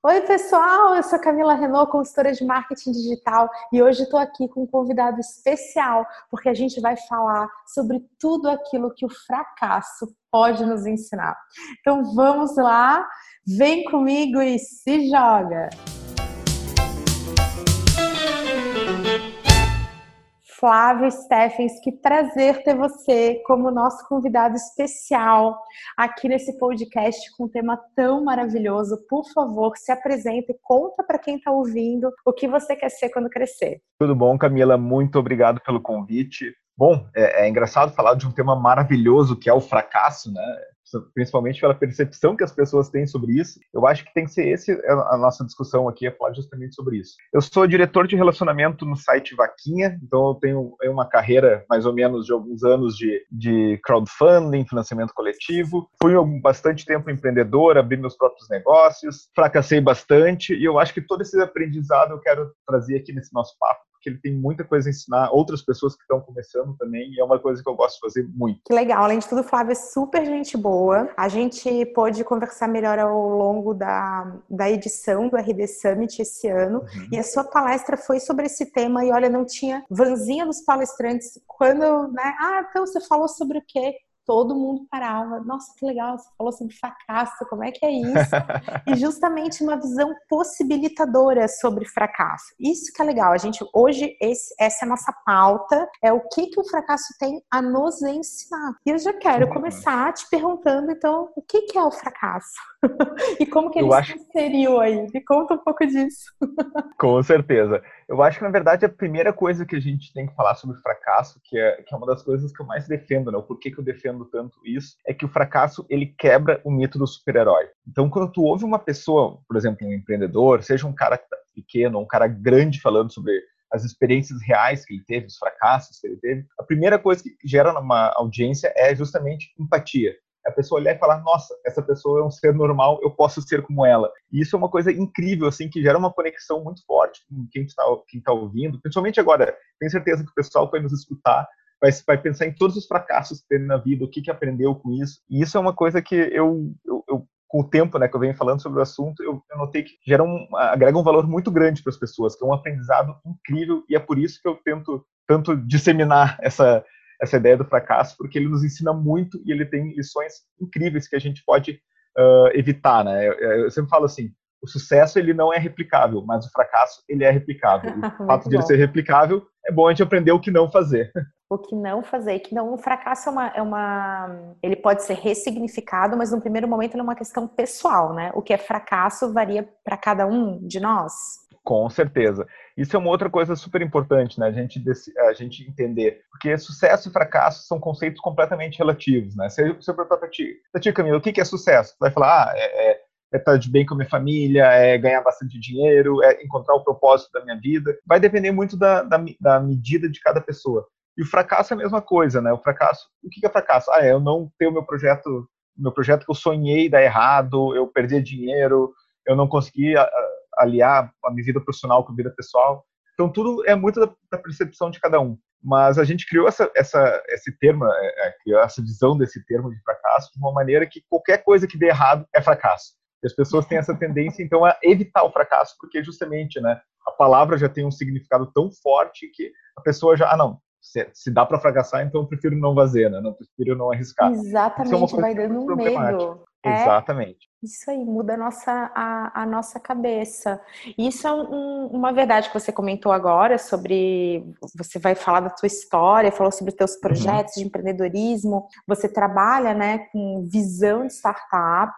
Oi, pessoal, eu sou Camila Renault, consultora de marketing digital, e hoje estou aqui com um convidado especial, porque a gente vai falar sobre tudo aquilo que o fracasso pode nos ensinar. Então vamos lá, vem comigo e se joga! Flávio Steffens, que prazer ter você como nosso convidado especial aqui nesse podcast com um tema tão maravilhoso. Por favor, se apresente e conta para quem está ouvindo o que você quer ser quando crescer. Tudo bom, Camila? Muito obrigado pelo convite. Bom, é, é engraçado falar de um tema maravilhoso que é o fracasso, né? Principalmente pela percepção que as pessoas têm sobre isso. Eu acho que tem que ser esse a nossa discussão aqui, é falar justamente sobre isso. Eu sou diretor de relacionamento no site Vaquinha, então eu tenho uma carreira mais ou menos de alguns anos de, de crowdfunding, financiamento coletivo. Fui bastante tempo empreendedor, abri meus próprios negócios, fracassei bastante e eu acho que todo esse aprendizado eu quero trazer aqui nesse nosso papo porque ele tem muita coisa a ensinar outras pessoas que estão começando também, e é uma coisa que eu gosto de fazer muito. Que legal. Além de tudo, Flávio é super gente boa. A gente pôde conversar melhor ao longo da, da edição do RD Summit esse ano, uhum. e a sua palestra foi sobre esse tema, e olha, não tinha vanzinha dos palestrantes quando, né? Ah, então você falou sobre o quê? Todo mundo parava. Nossa, que legal, você falou sobre fracasso, como é que é isso? e justamente uma visão possibilitadora sobre fracasso. Isso que é legal. A gente hoje esse, essa é a nossa pauta, é o que que o fracasso tem a nos ensinar. E eu já quero começar te perguntando então, o que que é o fracasso? e como que ele acho... se inseriu aí? Me conta um pouco disso. Com certeza. Eu acho que, na verdade, a primeira coisa que a gente tem que falar sobre fracasso, que é, que é uma das coisas que eu mais defendo, né? O porquê que eu defendo tanto isso, é que o fracasso, ele quebra o mito do super-herói. Então, quando tu ouve uma pessoa, por exemplo, um empreendedor, seja um cara pequeno, um cara grande falando sobre as experiências reais que ele teve, os fracassos que ele teve, a primeira coisa que gera numa audiência é justamente empatia a pessoa olhar e falar, nossa, essa pessoa é um ser normal, eu posso ser como ela. E isso é uma coisa incrível, assim, que gera uma conexão muito forte com quem está quem tá ouvindo, principalmente agora. Tenho certeza que o pessoal vai nos escutar vai, vai pensar em todos os fracassos que teve na vida, o que, que aprendeu com isso. E isso é uma coisa que eu, eu, eu com o tempo né, que eu venho falando sobre o assunto, eu, eu notei que gera um, agrega um valor muito grande para as pessoas, que é um aprendizado incrível, e é por isso que eu tento tanto disseminar essa, essa ideia do fracasso, porque ele nos ensina muito e ele tem lições incríveis que a gente pode uh, evitar, né? Eu, eu, sempre falo assim, o sucesso ele não é replicável, mas o fracasso ele é replicável. o fato de ele ser replicável é bom a gente aprender o que não fazer. O que não fazer, que não, o fracasso é uma, é uma, ele pode ser ressignificado, mas no primeiro momento ele é uma questão pessoal, né? O que é fracasso varia para cada um de nós. Com certeza. Isso é uma outra coisa super importante, né? A gente, a gente entender. Porque sucesso e fracasso são conceitos completamente relativos, né? Se eu perguntar para ti, ti, Camila, o que é sucesso? Tu vai falar, ah, é, é, é estar de bem com a minha família, é ganhar bastante dinheiro, é encontrar o propósito da minha vida. Vai depender muito da, da, da medida de cada pessoa. E o fracasso é a mesma coisa, né? O fracasso, o que é fracasso? Ah, é eu não ter o meu projeto, meu projeto que eu sonhei dar errado, eu perder dinheiro, eu não consegui aliar a minha vida profissional com a vida pessoal. Então, tudo é muito da, da percepção de cada um. Mas a gente criou essa, essa, esse termo, é, é, essa visão desse termo de fracasso de uma maneira que qualquer coisa que dê errado é fracasso. E as pessoas têm essa tendência, então, a evitar o fracasso, porque justamente, né, a palavra já tem um significado tão forte que a pessoa já, ah, não, se, se dá para fracassar, então eu prefiro não fazer, né? Não prefiro não arriscar. Exatamente, é vai dando um medo. É, Exatamente. Isso aí, muda a nossa, a, a nossa cabeça. Isso é um, uma verdade que você comentou agora sobre. Você vai falar da tua história, falou sobre teus uhum. projetos uhum. de empreendedorismo. Você trabalha né, com visão de startup,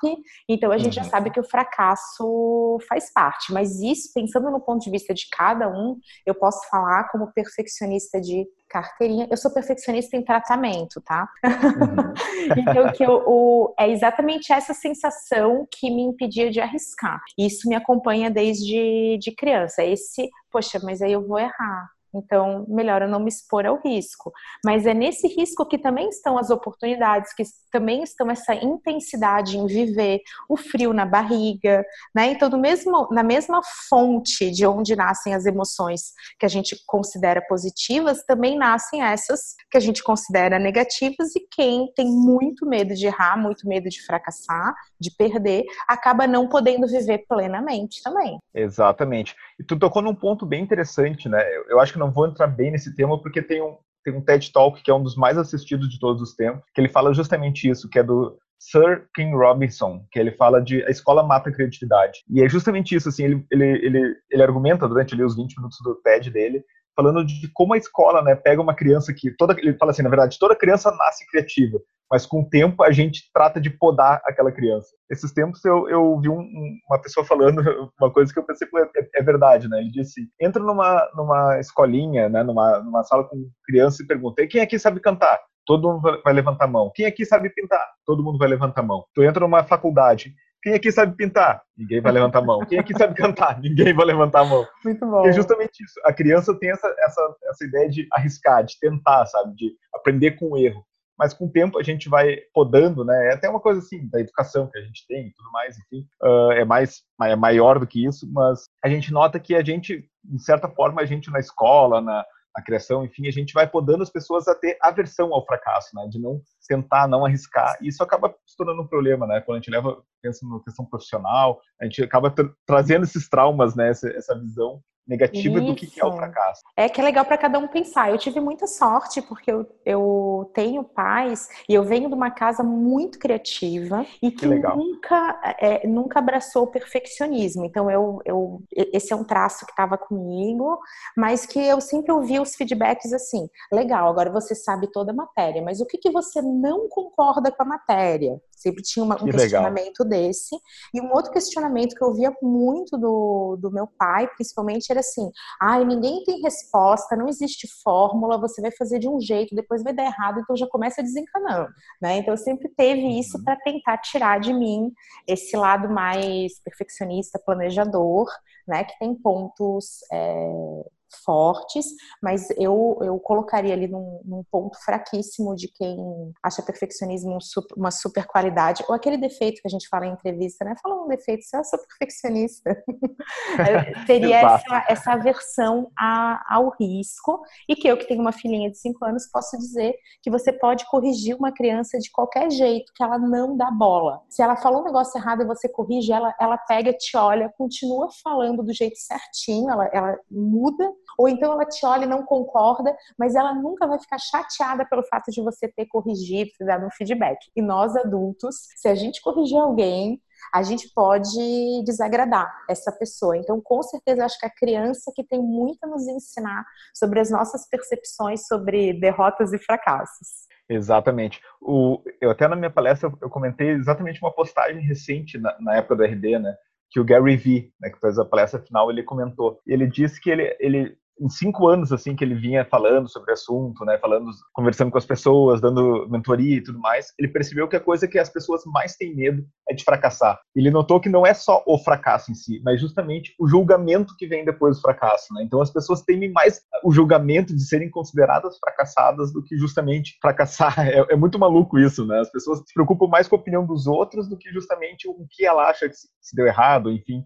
então a gente uhum. já sabe que o fracasso faz parte. Mas isso, pensando no ponto de vista de cada um, eu posso falar como perfeccionista de carteirinha. Eu sou perfeccionista em tratamento, tá? Uhum. então, que eu, o, é exatamente essa sensação que me impedia de arriscar. Isso me acompanha desde de criança. Esse, poxa, mas aí eu vou errar. Então, melhor eu não me expor ao risco. Mas é nesse risco que também estão as oportunidades, que também estão essa intensidade em viver, o frio na barriga, né? Então, do mesmo, na mesma fonte de onde nascem as emoções que a gente considera positivas, também nascem essas que a gente considera negativas e quem tem muito medo de errar, muito medo de fracassar, de perder, acaba não podendo viver plenamente também. Exatamente. E tu tocou num ponto bem interessante, né? Eu, acho que não vou entrar bem nesse tema porque tem um, tem um TED Talk que é um dos mais assistidos de todos os tempos, que ele fala justamente isso, que é do Sir King Robinson, que ele fala de a escola mata a criatividade. E é justamente isso, assim, ele, ele, ele, ele argumenta durante ali, os 20 minutos do TED dele, falando de como a escola, né, pega uma criança que toda ele fala assim, na verdade, toda criança nasce criativa, mas com o tempo a gente trata de podar aquela criança. Esses tempos eu, eu vi um, uma pessoa falando uma coisa que eu pensei, é, é verdade, né? Ele disse, entra numa, numa escolinha, né, numa, numa sala com criança e pergunta, quem aqui sabe cantar? Todo mundo vai levantar a mão. Quem aqui sabe pintar? Todo mundo vai levantar a mão. Tu entra numa faculdade, quem aqui sabe pintar? Ninguém vai levantar a mão. Quem aqui sabe cantar? Ninguém vai levantar a mão. Muito bom. É justamente isso. A criança tem essa, essa, essa ideia de arriscar, de tentar, sabe? De aprender com o erro. Mas com o tempo a gente vai podando, né? É até uma coisa assim, da educação que a gente tem e tudo mais, enfim. Uh, é mais é maior do que isso, mas a gente nota que a gente, de certa forma, a gente na escola, na, a criação, enfim, a gente vai podando as pessoas a ter aversão ao fracasso, né? De não tentar, não arriscar. E isso acaba se tornando um problema, né? Quando a gente leva, pensa na questão profissional, a gente acaba tra trazendo esses traumas, né? Essa, essa visão negativa Isso. do que é o fracasso. É que é legal para cada um pensar. Eu tive muita sorte porque eu, eu tenho pais e eu venho de uma casa muito criativa e que, que nunca é, nunca abraçou o perfeccionismo. Então eu, eu esse é um traço que estava comigo, mas que eu sempre ouvi os feedbacks assim: legal, agora você sabe toda a matéria, mas o que, que você não concorda com a matéria? Sempre tinha uma, um questionamento desse. E um outro questionamento que eu via muito do, do meu pai, principalmente, era assim: ai, ah, ninguém tem resposta, não existe fórmula, você vai fazer de um jeito, depois vai dar errado, então já começa desencanando. Né? Então eu sempre teve isso uhum. para tentar tirar de mim esse lado mais perfeccionista, planejador, né? Que tem pontos. É fortes, mas eu, eu colocaria ali num, num ponto fraquíssimo de quem acha perfeccionismo uma super qualidade, ou aquele defeito que a gente fala em entrevista, né? Fala um defeito, você é sou perfeccionista. Teria essa, essa aversão a, ao risco, e que eu que tenho uma filhinha de 5 anos posso dizer que você pode corrigir uma criança de qualquer jeito, que ela não dá bola. Se ela falou um negócio errado e você corrige, ela, ela pega, te olha, continua falando do jeito certinho, ela, ela muda ou então ela te olha e não concorda, mas ela nunca vai ficar chateada pelo fato de você ter corrigido, ter dado um feedback. E nós adultos, se a gente corrigir alguém, a gente pode desagradar essa pessoa. Então, com certeza, acho que a criança que tem muito a nos ensinar sobre as nossas percepções sobre derrotas e fracassos. Exatamente. O, eu até na minha palestra eu comentei exatamente uma postagem recente na, na época do RD, né? Que o Gary Vee, né, que fez a palestra final, ele comentou. Ele disse que ele, ele em cinco anos assim que ele vinha falando sobre o assunto, né, falando, conversando com as pessoas, dando mentoria e tudo mais, ele percebeu que a coisa que as pessoas mais têm medo é de fracassar. Ele notou que não é só o fracasso em si, mas justamente o julgamento que vem depois do fracasso, né? Então as pessoas temem mais o julgamento de serem consideradas fracassadas do que justamente fracassar. É, é muito maluco isso, né? As pessoas se preocupam mais com a opinião dos outros do que justamente o que ela acha que se deu errado, enfim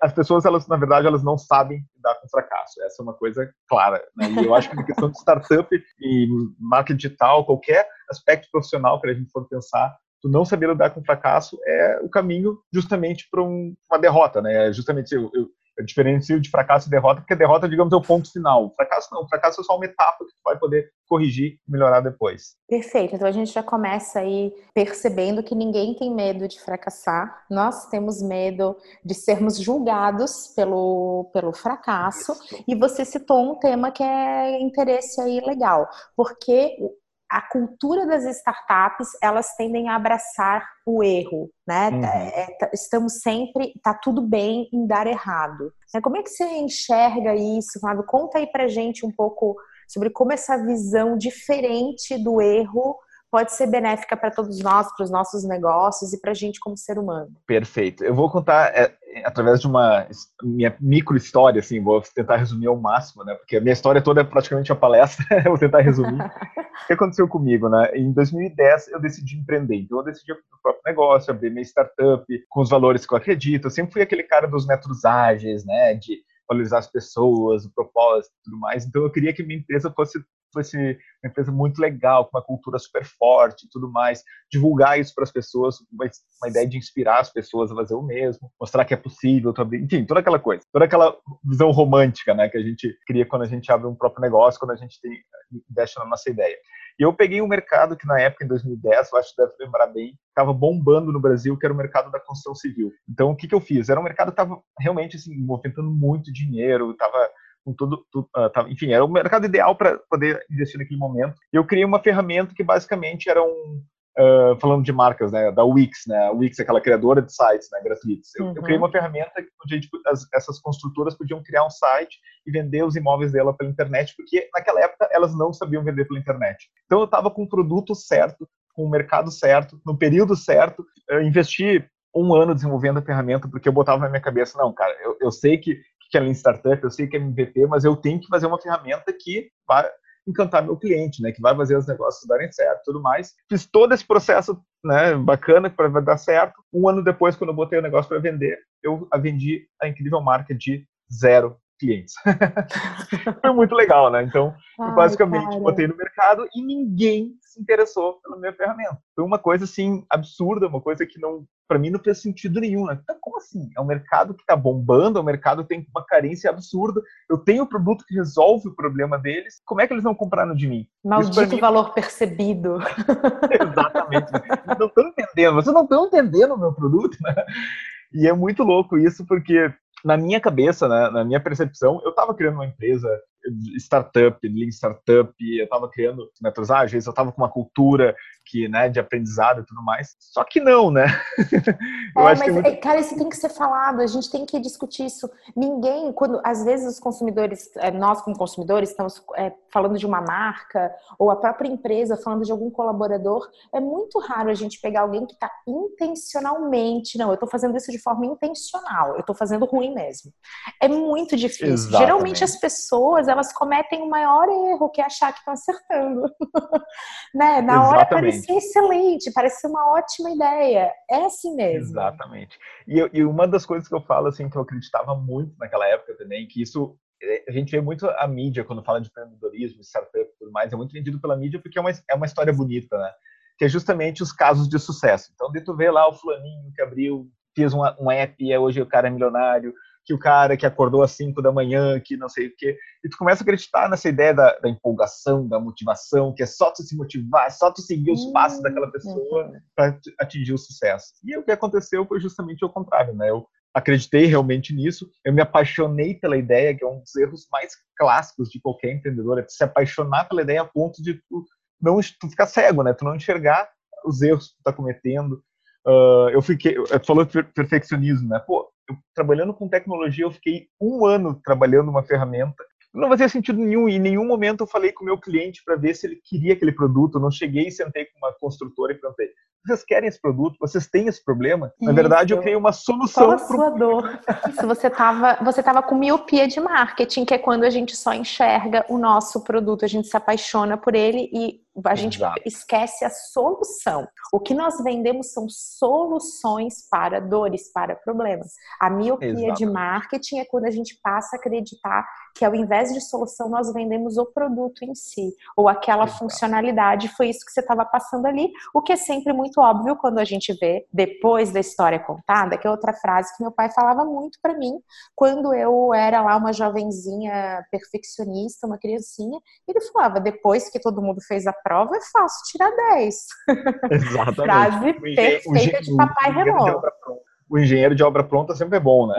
as pessoas, elas, na verdade, elas não sabem lidar com fracasso. Essa é uma coisa clara. Né? E eu acho que na questão de startup e marketing digital, qualquer aspecto profissional que a gente for pensar, tu não saber lidar com fracasso é o caminho justamente para um, uma derrota, né? É justamente eu, eu diferencio de fracasso e derrota, porque derrota, digamos, é o ponto final. O fracasso não, fracasso é só uma etapa que tu vai poder corrigir e melhorar depois. Perfeito. Então a gente já começa aí percebendo que ninguém tem medo de fracassar. Nós temos medo de sermos julgados pelo, pelo fracasso. Isso. E você citou um tema que é interesse aí legal, porque a cultura das startups elas tendem a abraçar o erro, né? Uhum. É, é estamos sempre, tá tudo bem em dar errado. Né? Como é que você enxerga isso, Fábio? Conta aí pra gente um pouco sobre como essa visão diferente do erro pode ser benéfica para todos nós, para os nossos negócios e para a gente como ser humano. Perfeito. Eu vou contar é, através de uma minha micro história, assim, vou tentar resumir ao máximo, né? Porque a minha história toda é praticamente uma palestra, vou tentar resumir. o que aconteceu comigo, né? Em 2010 eu decidi empreender, então eu decidi abrir o próprio negócio, abrir minha startup com os valores que eu acredito. Eu sempre fui aquele cara dos metros ágeis, né? De valorizar as pessoas, o propósito e tudo mais. Então eu queria que minha empresa fosse fosse uma empresa muito legal, com uma cultura super forte e tudo mais, divulgar isso para as pessoas, uma, uma, ideia de inspirar as pessoas a fazer o mesmo, mostrar que é possível, enfim, toda aquela coisa, toda aquela visão romântica, né, que a gente cria quando a gente abre um próprio negócio, quando a gente tem, investe na nossa ideia. E eu peguei um mercado que na época, em 2010, eu acho que deve lembrar bem, estava bombando no Brasil, que era o mercado da construção civil. Então, o que, que eu fiz? Era um mercado que estava realmente assim, movimentando muito dinheiro, estava com tudo, tudo uh, tava, enfim, era o mercado ideal para poder investir naquele momento. E eu criei uma ferramenta que basicamente era um, Uh, falando de marcas, né, da Wix, né, a Wix é aquela criadora de sites, né, gratuitos. Eu, uhum. eu criei uma ferramenta onde gente, as, essas construtoras podiam criar um site e vender os imóveis dela pela internet, porque naquela época elas não sabiam vender pela internet. Então eu estava com o produto certo, com o mercado certo, no período certo, eu investi um ano desenvolvendo a ferramenta, porque eu botava na minha cabeça, não, cara, eu, eu sei que, Lean Startup, eu sei que é MVP, mas eu tenho que fazer uma ferramenta que vai encantar meu cliente, né, que vai fazer os negócios darem certo, tudo mais. Fiz todo esse processo, né, bacana para dar certo. Um ano depois, quando eu botei o negócio para vender, eu vendi a incrível marca de zero clientes. Foi muito legal, né? Então, Ai, basicamente, cara. botei no mercado e ninguém se interessou pela minha ferramenta. Foi uma coisa, assim, absurda, uma coisa que não, para mim, não fez sentido nenhum, né? Então, como assim? É um mercado que tá bombando, é um mercado que tem uma carência absurda, eu tenho um produto que resolve o problema deles, como é que eles não compraram de mim? Maldito mim... valor percebido. Exatamente. Não estão entendendo, vocês não estão entendendo o meu produto, né? E é muito louco isso, porque na minha cabeça, né, na minha percepção, eu estava criando uma empresa startup, lean startup, eu estava criando métodos ágeis, eu estava com uma cultura que, né, de aprendizado e tudo mais. Só que não, né? é, mas, muito... É, cara, isso tem que ser falado, a gente tem que discutir isso. Ninguém, quando, às vezes os consumidores, é, nós como consumidores, estamos é, falando de uma marca, ou a própria empresa falando de algum colaborador, é muito raro a gente pegar alguém que está intencionalmente, não, eu estou fazendo isso de forma intencional, eu estou fazendo ruim mesmo. É muito difícil. Exatamente. Geralmente as pessoas, elas cometem o maior erro, que é achar que estão acertando. né? Na Exatamente. hora parecia excelente, parecia uma ótima ideia. É assim mesmo. Exatamente. E, e uma das coisas que eu falo, assim, que eu acreditava muito naquela época também, que isso é, a gente vê muito a mídia quando fala de empreendedorismo, startup e tudo mais, é muito vendido pela mídia porque é uma, é uma história bonita, né? Que é justamente os casos de sucesso. Então, de tu vê lá o fulaninho que abriu, fez um, um app e hoje o cara é milionário, que o cara que acordou às 5 da manhã, que não sei o quê. E tu começa a acreditar nessa ideia da, da empolgação, da motivação, que é só tu se motivar, é só tu seguir os passos daquela uhum. pessoa para atingir o sucesso. E o que aconteceu foi justamente o contrário, né? Eu acreditei realmente nisso, eu me apaixonei pela ideia, que é um dos erros mais clássicos de qualquer empreendedor, é se apaixonar pela ideia a ponto de tu não tu ficar cego, né? Tu não enxergar os erros que tu tá cometendo. Uh, eu fiquei, tu falou de perfeccionismo, né? Pô, eu, trabalhando com tecnologia, eu fiquei um ano trabalhando uma ferramenta. Não fazia sentido nenhum. E em nenhum momento eu falei com o meu cliente para ver se ele queria aquele produto. Eu não cheguei e sentei com uma construtora e perguntei: vocês querem esse produto? Vocês têm esse problema? Na verdade, eu criei uma solução para sua dor. Isso, você estava você tava com miopia de marketing, que é quando a gente só enxerga o nosso produto, a gente se apaixona por ele e a gente Exato. esquece a solução. O que nós vendemos são soluções para dores, para problemas. A miopia Exato. de marketing é quando a gente passa a acreditar que ao invés de solução nós vendemos o produto em si, ou aquela Exato. funcionalidade, foi isso que você estava passando ali, o que é sempre muito óbvio quando a gente vê depois da história contada, que é outra frase que meu pai falava muito para mim quando eu era lá uma jovenzinha perfeccionista, uma criancinha, ele falava depois que todo mundo fez a prova é fácil tirar 10. Exatamente. Frase perfeita de papai Renault. O engenheiro de obra pronta sempre é bom, né?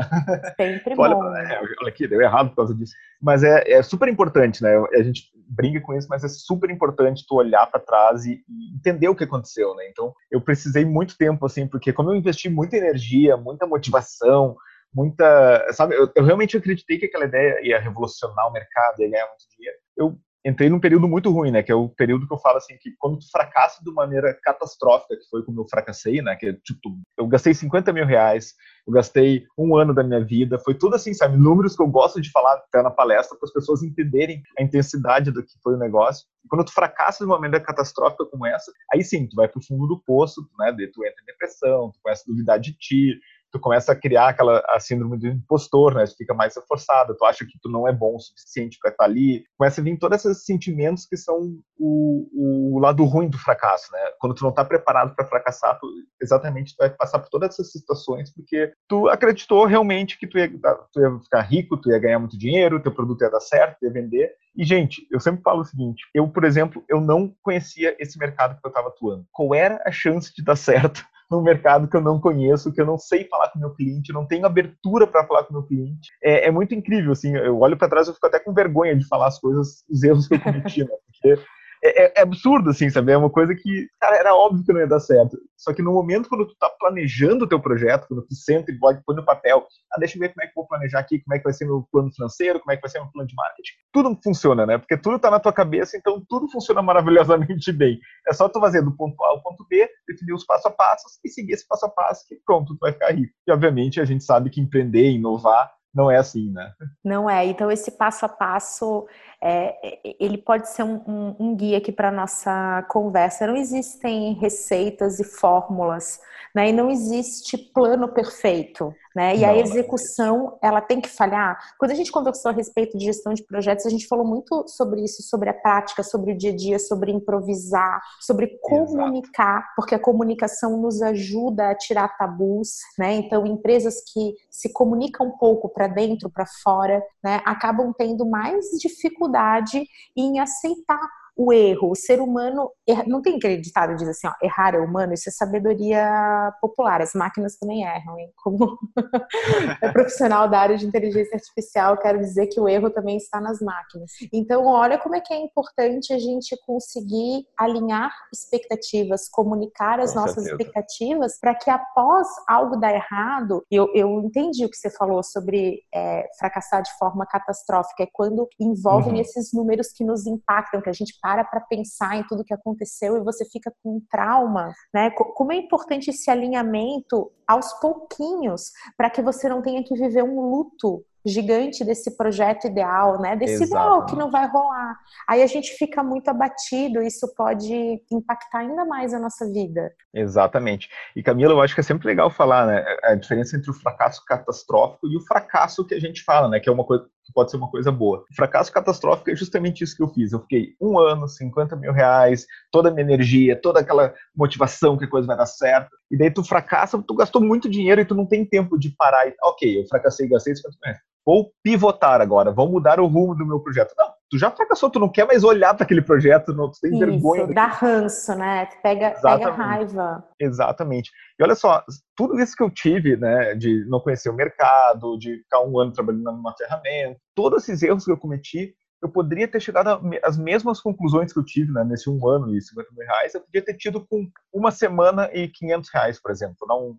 Sempre olha, bom. É, olha aqui, deu errado por causa disso. Mas é, é, super importante, né? A gente brinca com isso, mas é super importante tu olhar para trás e, e, entender o que aconteceu, né? Então, eu precisei muito tempo, assim, porque como eu investi muita energia, muita motivação, muita, sabe? Eu, eu realmente acreditei que aquela ideia ia revolucionar o mercado, ia ganhar muito dinheiro. Eu entrei num período muito ruim, né? Que é o período que eu falo assim, que quando tu fracassa de maneira catastrófica, que foi como eu fracassei, né? Que é, tipo, eu gastei 50 mil reais, eu gastei um ano da minha vida, foi tudo assim, sabe? Números que eu gosto de falar até na palestra para as pessoas entenderem a intensidade do que foi o negócio. E quando tu fracassa de uma maneira catastrófica como essa, aí sim, tu vai pro fundo do poço, né? Tu entra em depressão, tu começa a duvidar de ti, tu começa a criar aquela a síndrome do impostor, né? Tu fica mais reforçado, tu acha que tu não é bom o suficiente para estar ali. Começa a vir todos esses sentimentos que são o, o lado ruim do fracasso, né? Quando tu não está preparado para fracassar, tu, exatamente tu vai passar por todas essas situações porque tu acreditou realmente que tu ia, tu ia ficar rico, tu ia ganhar muito dinheiro, teu produto ia dar certo, tu ia vender. E, gente, eu sempre falo o seguinte: eu, por exemplo, eu não conhecia esse mercado que eu estava atuando. Qual era a chance de dar certo num mercado que eu não conheço, que eu não sei falar com meu cliente, não tenho abertura para falar com meu cliente. É, é muito incrível, assim, eu olho para trás e fico até com vergonha de falar as coisas, os erros que eu cometi, né? Porque é, é, é, absurdo, assim, sabe? É uma coisa que, cara, era óbvio que não ia dar certo. Só que no momento quando tu tá planejando o teu projeto, quando tu senta e pode põe no papel, ah, deixa eu ver como é que vou planejar aqui, como é que vai ser meu plano financeiro, como é que vai ser meu plano de marketing. Tudo funciona, né? Porque tudo tá na tua cabeça, então tudo funciona maravilhosamente bem. É só tu fazer do ponto A ao ponto B, definir os passo a passos e seguir esse passo a passo que pronto, tu vai ficar rico. E obviamente a gente sabe que empreender, inovar, não é assim, né? Não é. Então esse passo a passo é, ele pode ser um, um, um guia aqui para nossa conversa. Não existem receitas e fórmulas, né? E não existe plano perfeito, né? E não, a execução ela tem que falhar. Quando a gente conversou a respeito de gestão de projetos, a gente falou muito sobre isso, sobre a prática, sobre o dia a dia, sobre improvisar, sobre comunicar, Exato. porque a comunicação nos ajuda a tirar tabus, né? Então empresas que se comunicam um pouco para dentro, para fora, né? Acabam tendo mais dificuldade em aceitar o erro. O ser humano, não tem aquele ditado diz assim, ó, errar é humano, isso é sabedoria popular. As máquinas também erram, hein? Como é profissional da área de inteligência artificial, quero dizer que o erro também está nas máquinas. Então, olha como é que é importante a gente conseguir alinhar expectativas, comunicar as Com nossas certeza. expectativas, para que após algo dar errado, eu, eu entendi o que você falou sobre é, fracassar de forma catastrófica, é quando envolvem uhum. esses números que nos impactam, que a gente para para pensar em tudo que aconteceu e você fica com um trauma, né? Como é importante esse alinhamento aos pouquinhos para que você não tenha que viver um luto gigante desse projeto ideal, né? Desse ideal que não vai rolar. Aí a gente fica muito abatido, isso pode impactar ainda mais a nossa vida. Exatamente. E Camila, eu acho que é sempre legal falar, né? A diferença entre o fracasso catastrófico e o fracasso que a gente fala, né? Que é uma coisa pode ser uma coisa boa. O fracasso catastrófico é justamente isso que eu fiz. Eu fiquei um ano, 50 mil reais, toda a minha energia, toda aquela motivação que a coisa vai dar certo. E daí tu fracassa, tu gastou muito dinheiro e tu não tem tempo de parar e, ok, eu fracassei, gastei 50 mil reais vou pivotar agora, vou mudar o rumo do meu projeto. Não, tu já fracassou, tu não quer mais olhar para aquele projeto, não, tu tem Isso, vergonha. Dá ranço, né? Pega, pega raiva. Exatamente. E olha só, tudo isso que eu tive, né, de não conhecer o mercado, de ficar um ano trabalhando numa ferramenta, todos esses erros que eu cometi, eu poderia ter chegado às mesmas conclusões que eu tive né, nesse um ano e 50 mil reais, eu podia ter tido com uma semana e 500 reais, por exemplo, não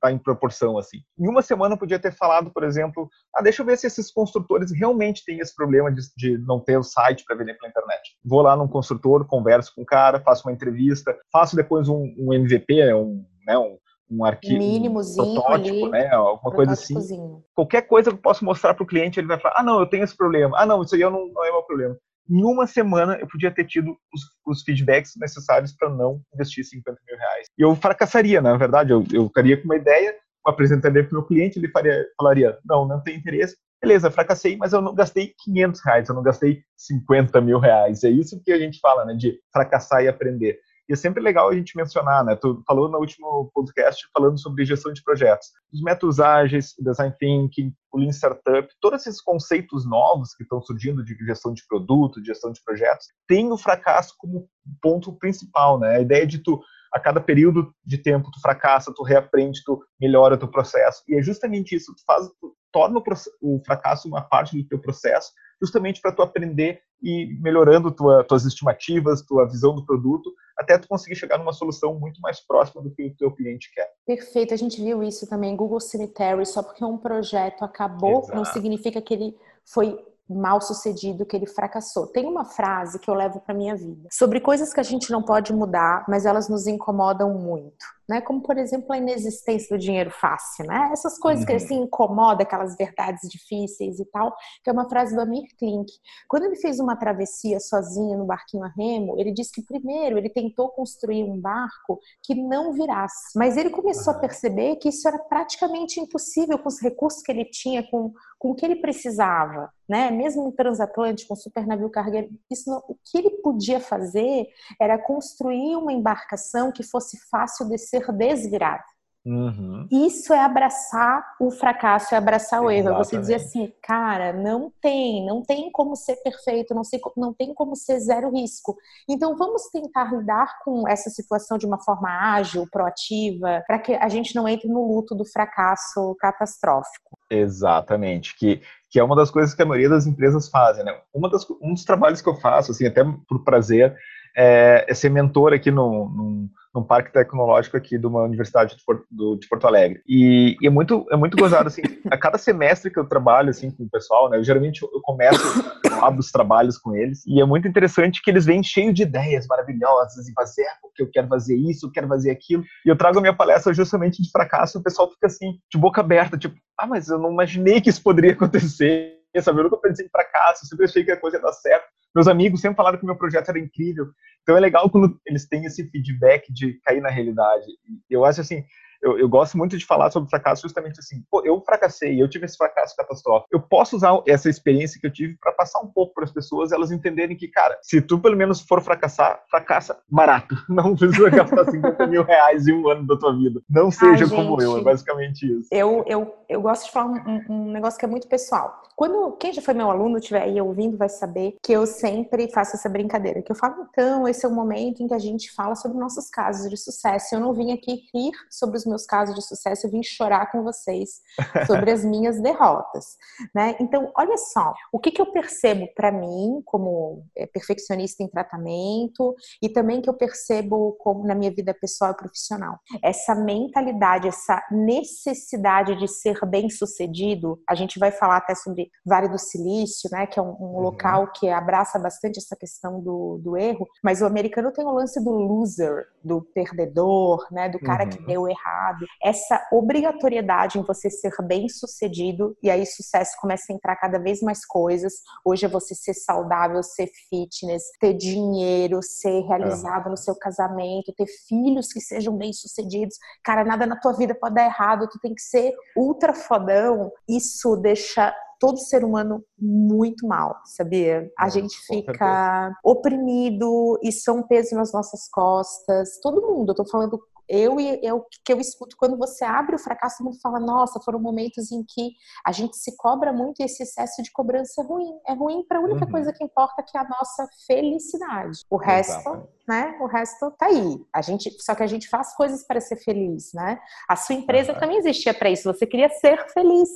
tá em proporção assim. Em uma semana eu podia ter falado, por exemplo, ah, deixa eu ver se esses construtores realmente têm esse problema de, de não ter o site para vender pela internet. Vou lá num construtor, converso com o cara, faço uma entrevista, faço depois um, um MVP, né, um, né, um um arquivo, mínimozinho um protótipo, ali, né, alguma coisa assim. Qualquer coisa que eu posso mostrar para o cliente, ele vai falar: ah, não, eu tenho esse problema. Ah, não, isso aí não, não é meu problema. Em uma semana eu podia ter tido os, os feedbacks necessários para não investir 50 mil reais. E eu fracassaria, na verdade. Eu, eu ficaria com uma ideia, apresentaria para o meu cliente, ele faria, falaria: não, não tem interesse. Beleza, fracassei, mas eu não gastei 500 reais, eu não gastei 50 mil reais. É isso que a gente fala, né, de fracassar e aprender. E é sempre legal a gente mencionar, né? Tu falou no último podcast falando sobre gestão de projetos. Os métodos ágeis, design thinking, o Lean Startup, todos esses conceitos novos que estão surgindo de gestão de produto, de gestão de projetos, têm o fracasso como ponto principal, né? A ideia de tu a cada período de tempo tu fracassa, tu reaprende, tu melhora teu processo. E é justamente isso, tu faz, torna o, o fracasso uma parte do teu processo, justamente para tu aprender e melhorando tua, tuas estimativas, tua visão do produto, até tu conseguir chegar numa solução muito mais próxima do que o teu cliente quer. Perfeito, a gente viu isso também, Google Cemetery, só porque um projeto acabou, Exato. não significa que ele foi mal sucedido, que ele fracassou. Tem uma frase que eu levo para minha vida sobre coisas que a gente não pode mudar, mas elas nos incomodam muito né? Como, por exemplo, a inexistência do dinheiro fácil, né? Essas coisas uhum. que assim incomodam, aquelas verdades difíceis e tal, que é uma frase do Amir Klink. Quando ele fez uma travessia sozinho no barquinho a remo, ele disse que primeiro ele tentou construir um barco que não virasse, mas ele começou uhum. a perceber que isso era praticamente impossível com os recursos que ele tinha, com, com o que ele precisava né? Mesmo um transatlântico, um super navio cargueiro, isso não, o que ele podia fazer era construir uma embarcação que fosse fácil de ser desvirada. Uhum. Isso é abraçar o fracasso, é abraçar o erro. É você dizer assim, cara, não tem, não tem como ser perfeito, não, sei, não tem como ser zero risco. Então vamos tentar lidar com essa situação de uma forma ágil, proativa, para que a gente não entre no luto do fracasso catastrófico. Exatamente, que, que é uma das coisas que a maioria das empresas fazem, né? Uma das, um dos trabalhos que eu faço, assim, até por prazer, é, é ser mentor aqui no, num parque tecnológico aqui de uma universidade de Porto, do, de Porto Alegre. E, e, é muito é muito gozado assim, a cada semestre que eu trabalho assim com o pessoal, né, eu geralmente eu começo eu abro os trabalhos com eles e é muito interessante que eles vêm cheios de ideias maravilhosas e fazer porque eu quero fazer isso, eu quero fazer aquilo. E eu trago a minha palestra justamente de fracasso, e o pessoal fica assim, de boca aberta, tipo, ah, mas eu não imaginei que isso poderia acontecer sabe? Eu nunca pensei em fracasso, eu sempre achei que a coisa ia dar certo. Meus amigos sempre falaram que meu projeto era incrível. Então é legal quando eles têm esse feedback de cair na realidade. Eu acho assim, eu, eu, gosto muito de falar sobre fracasso justamente assim, pô, eu fracassei, eu tive esse fracasso catastrófico. Eu posso usar essa experiência que eu tive para passar um pouco para as pessoas, elas entenderem que, cara, se tu pelo menos for fracassar, fracassa barato. Não precisa gastar 50 mil reais em um ano da tua vida. Não seja Ai, como eu, é basicamente isso. Eu, eu, eu gosto de falar um, um, negócio que é muito pessoal. Quando quem já foi meu aluno estiver aí ouvindo vai saber que eu sempre faço essa brincadeira, que eu falo, então, esse é o momento em que a gente fala sobre nossos casos de sucesso. Eu não vim aqui rir sobre os meus casos de sucesso, eu vim chorar com vocês sobre as minhas derrotas, né? Então, olha só, o que, que eu percebo para mim como eh, perfeccionista em tratamento e também que eu percebo como na minha vida pessoal e profissional. Essa mentalidade, essa necessidade de ser bem-sucedido, a gente vai falar até sobre Vale do Silício, né, que é um, um uhum. local que abraça bastante essa questão do, do erro, mas o americano tem o lance do loser, do perdedor, né, do cara uhum. que deu errado essa obrigatoriedade em você ser bem sucedido, e aí sucesso começa a entrar cada vez mais coisas. Hoje é você ser saudável, ser fitness, ter dinheiro, ser realizado no seu casamento, ter filhos que sejam bem sucedidos. Cara, nada na tua vida pode dar errado, tu tem que ser ultra fodão. Isso deixa todo ser humano muito mal, sabia? A gente fica oprimido, isso é um peso nas nossas costas. Todo mundo, eu tô falando eu e é o que eu escuto quando você abre o fracasso, todo mundo fala: nossa, foram momentos em que a gente se cobra muito e esse excesso de cobrança é ruim. É ruim para a única uhum. coisa que importa que é a nossa felicidade. O resto, né? O resto tá aí. A gente, só que a gente faz coisas para ser feliz, né? A sua empresa uhum. também existia para isso. Você queria ser feliz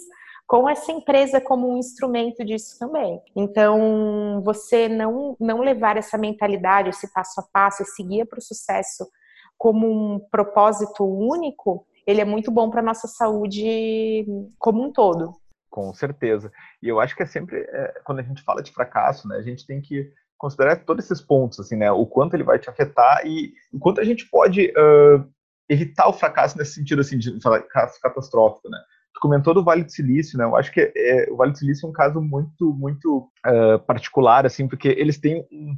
com essa empresa como um instrumento disso também. Então, você não, não levar essa mentalidade, esse passo a passo, esse guia para o sucesso como um propósito único, ele é muito bom para nossa saúde como um todo. Com certeza. E eu acho que é sempre, é, quando a gente fala de fracasso, né, a gente tem que considerar todos esses pontos, assim, né, o quanto ele vai te afetar e o quanto a gente pode uh, evitar o fracasso nesse sentido, assim, de fracasso catastrófico, né. Tu comentou do Vale do Silício, né, eu acho que é, o Vale do Silício é um caso muito, muito uh, particular, assim, porque eles têm um,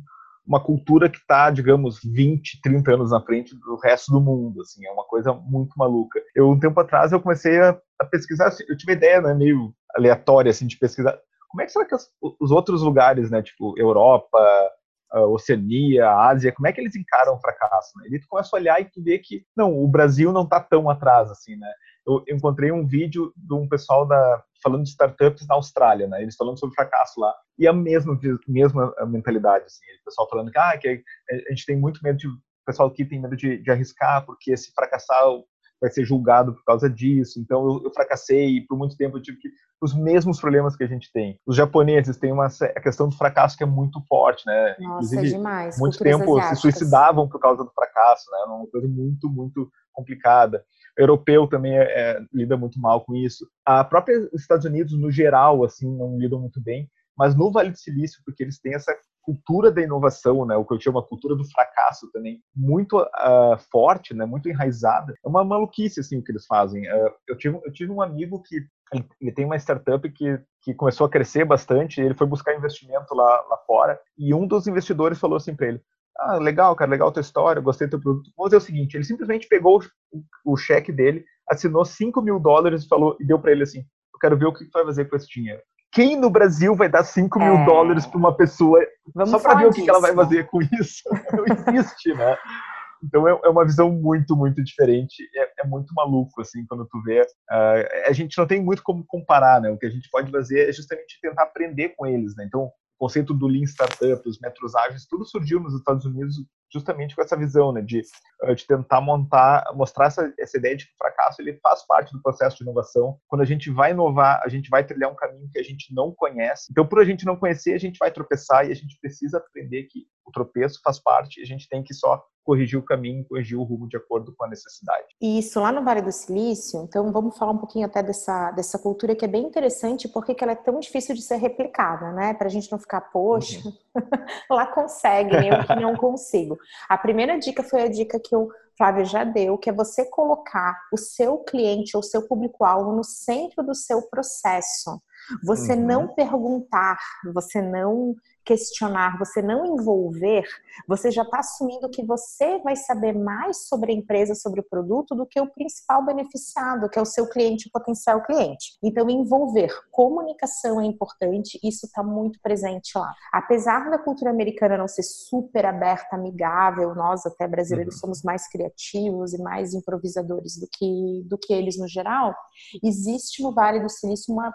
uma cultura que está, digamos, 20, 30 anos na frente do resto do mundo, assim, é uma coisa muito maluca. Eu, um tempo atrás, eu comecei a, a pesquisar, assim, eu tive ideia, né, meio aleatória, assim, de pesquisar, como é que será que os, os outros lugares, né, tipo, Europa, Oceania, Ásia, como é que eles encaram o fracasso, né? E tu começa a olhar e tu vê que, não, o Brasil não está tão atrás, assim, né? Eu encontrei um vídeo de um pessoal da, falando de startups na Austrália, né? Eles falando sobre fracasso lá. E a mesma, mesma mentalidade, assim. O pessoal falando que, ah, que a gente tem muito medo de... O pessoal aqui tem medo de, de arriscar, porque se fracassar vai ser julgado por causa disso. Então eu, eu, fracassei e por muito tempo eu tive que os mesmos problemas que a gente tem. Os japoneses têm uma a questão do fracasso que é muito forte, né? Nossa, Inclusive, é demais. Muito tempo asiáticas. se suicidavam por causa do fracasso, né? É uma coisa muito muito complicada. O europeu também é, é, lida muito mal com isso. A própria Estados Unidos no geral assim não lidam muito bem. mas no Vale do Silício, porque eles têm essa cultura da inovação, né, o que eu chamo a cultura do fracasso também, muito uh, forte, né, muito enraizada. É uma maluquice assim o que eles fazem. Uh, eu tive eu tive um amigo que ele, tem uma startup que, que começou a crescer bastante, ele foi buscar investimento lá, lá fora, e um dos investidores falou assim para ele, ah, legal, cara, legal tua história, gostei do teu produto. Vamos fazer o seguinte, ele simplesmente pegou o, o cheque dele, assinou 5 mil dólares e falou, e deu para ele assim, eu quero ver o que tu vai fazer com esse dinheiro. Quem no Brasil vai dar 5 mil é... dólares para uma pessoa Vamos só para ver o que, que ela vai fazer com isso? Não existe, né? Então é, é, uma visão muito, muito diferente. É, é, muito maluco, assim, quando tu vê. Uh, a gente não tem muito como comparar, né? O que a gente pode fazer é justamente tentar aprender com eles, né? Então, o conceito do Lean Startup, os metros ágeis, tudo surgiu nos Estados Unidos justamente com essa visão, né, de, eh, de tentar montar, mostrar essa, essa ideia de que o fracasso ele faz parte do processo de inovação. Quando a gente vai inovar, a gente vai trilhar um caminho que a gente não conhece. Então, por a gente não conhecer, a gente vai tropeçar e a gente precisa aprender que o tropeço faz parte e a gente tem que só corrigir o caminho, corrigir o rumo de acordo com a necessidade. Isso, lá no Vale do Silício, então vamos falar um pouquinho até dessa, dessa cultura que é bem interessante, porque ela é tão difícil de ser replicada, né? Para a gente não ficar, poxa, uhum. lá consegue, eu que não consigo. A primeira dica foi a dica que o Flávio já deu, que é você colocar o seu cliente ou seu público-alvo no centro do seu processo. Você uhum. não perguntar, você não questionar, você não envolver, você já está assumindo que você vai saber mais sobre a empresa, sobre o produto, do que o principal beneficiado, que é o seu cliente, o potencial cliente. Então, envolver. Comunicação é importante, isso está muito presente lá. Apesar da cultura americana não ser super aberta, amigável, nós até brasileiros uhum. somos mais criativos e mais improvisadores do que, do que eles no geral, existe no Vale do Silício uma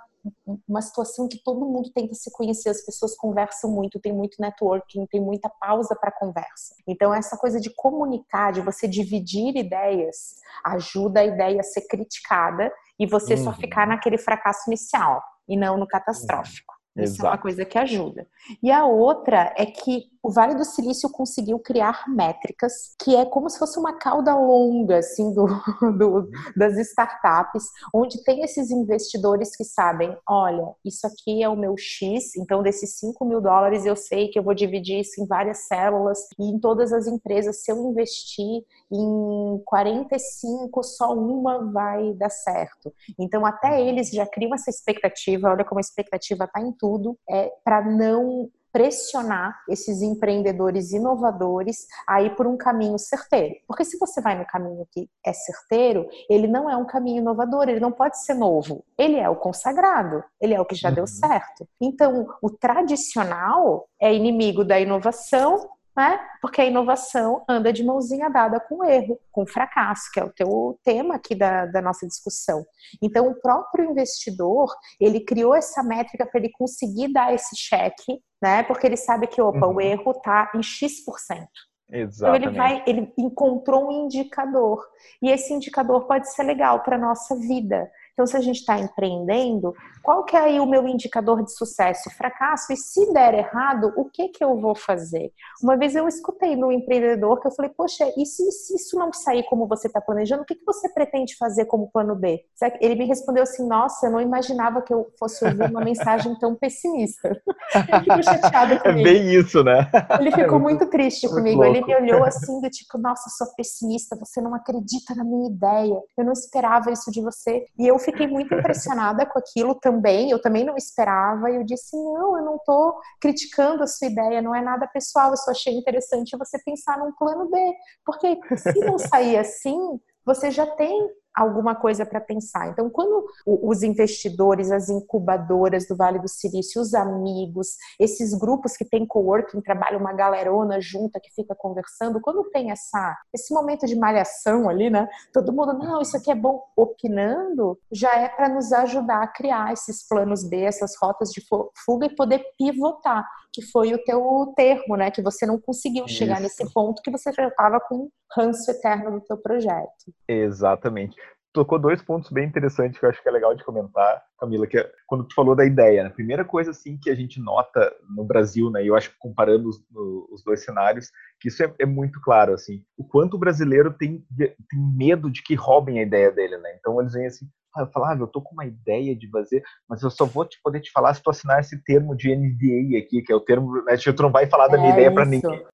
uma situação que todo mundo tenta se conhecer, as pessoas conversam muito, tem muito networking, tem muita pausa para conversa. Então, essa coisa de comunicar, de você dividir ideias, ajuda a ideia a ser criticada e você uhum. só ficar naquele fracasso inicial e não no catastrófico. Uhum. Isso Exato. é uma coisa que ajuda. E a outra é que o Vale do Silício conseguiu criar métricas que é como se fosse uma cauda longa assim do, do, das startups, onde tem esses investidores que sabem, olha, isso aqui é o meu X, então desses 5 mil dólares eu sei que eu vou dividir isso em várias células e em todas as empresas, se eu investir em 45, só uma vai dar certo. Então até eles já criam essa expectativa, olha como a expectativa está em tudo, é para não pressionar esses empreendedores inovadores a ir por um caminho certeiro. Porque se você vai no caminho que é certeiro, ele não é um caminho inovador, ele não pode ser novo. Ele é o consagrado, ele é o que já uhum. deu certo. Então, o tradicional é inimigo da inovação né? Porque a inovação anda de mãozinha dada com o erro, com o fracasso, que é o teu tema aqui da, da nossa discussão. Então, o próprio investidor, ele criou essa métrica para ele conseguir dar esse cheque, né? Porque ele sabe que, opa, uhum. o erro está em X%. Exatamente. Então ele vai, ele encontrou um indicador. E esse indicador pode ser legal para a nossa vida. Então, se a gente está empreendendo, qual que é aí o meu indicador de sucesso e fracasso? E se der errado, o que que eu vou fazer? Uma vez eu escutei no empreendedor que eu falei, poxa, e se, se isso não sair como você está planejando, o que, que você pretende fazer como plano B? Ele me respondeu assim, nossa, eu não imaginava que eu fosse ouvir uma mensagem tão pessimista. Ele ficou chateado é comigo. É bem isso, né? Ele ficou é muito, muito, triste comigo. Muito Ele me olhou assim, do tipo, nossa, sou pessimista, você não acredita na minha ideia, eu não esperava isso de você. E eu fiquei muito impressionada com aquilo também, eu também não esperava, e eu disse, não, eu não estou criticando a sua ideia, não é nada pessoal, eu só achei interessante você pensar num plano B, porque se não sair assim, você já tem alguma coisa para pensar. Então, quando os investidores, as incubadoras do Vale do Silício, os amigos, esses grupos que tem coworking, trabalha uma galerona junta que fica conversando, quando tem essa esse momento de malhação ali, né? Todo mundo, não, isso aqui é bom, opinando, já é para nos ajudar a criar esses planos B, essas rotas de fuga e poder pivotar, que foi o teu termo, né? Que você não conseguiu chegar isso. nesse ponto que você já estava com ranço eterno do teu projeto. Exatamente tocou dois pontos bem interessantes que eu acho que é legal de comentar, Camila, que é quando tu falou da ideia, né? a primeira coisa assim que a gente nota no Brasil, né, e eu acho que comparando os, os dois cenários, que isso é, é, muito claro, assim, o quanto o brasileiro tem, tem medo de que roubem a ideia dele, né? Então eles vêm assim, eu falava, ah, eu tô com uma ideia de fazer, mas eu só vou te poder te falar se tu assinar esse termo de NDA aqui, que é o termo, né, tu não vai falar da minha é ideia para ninguém.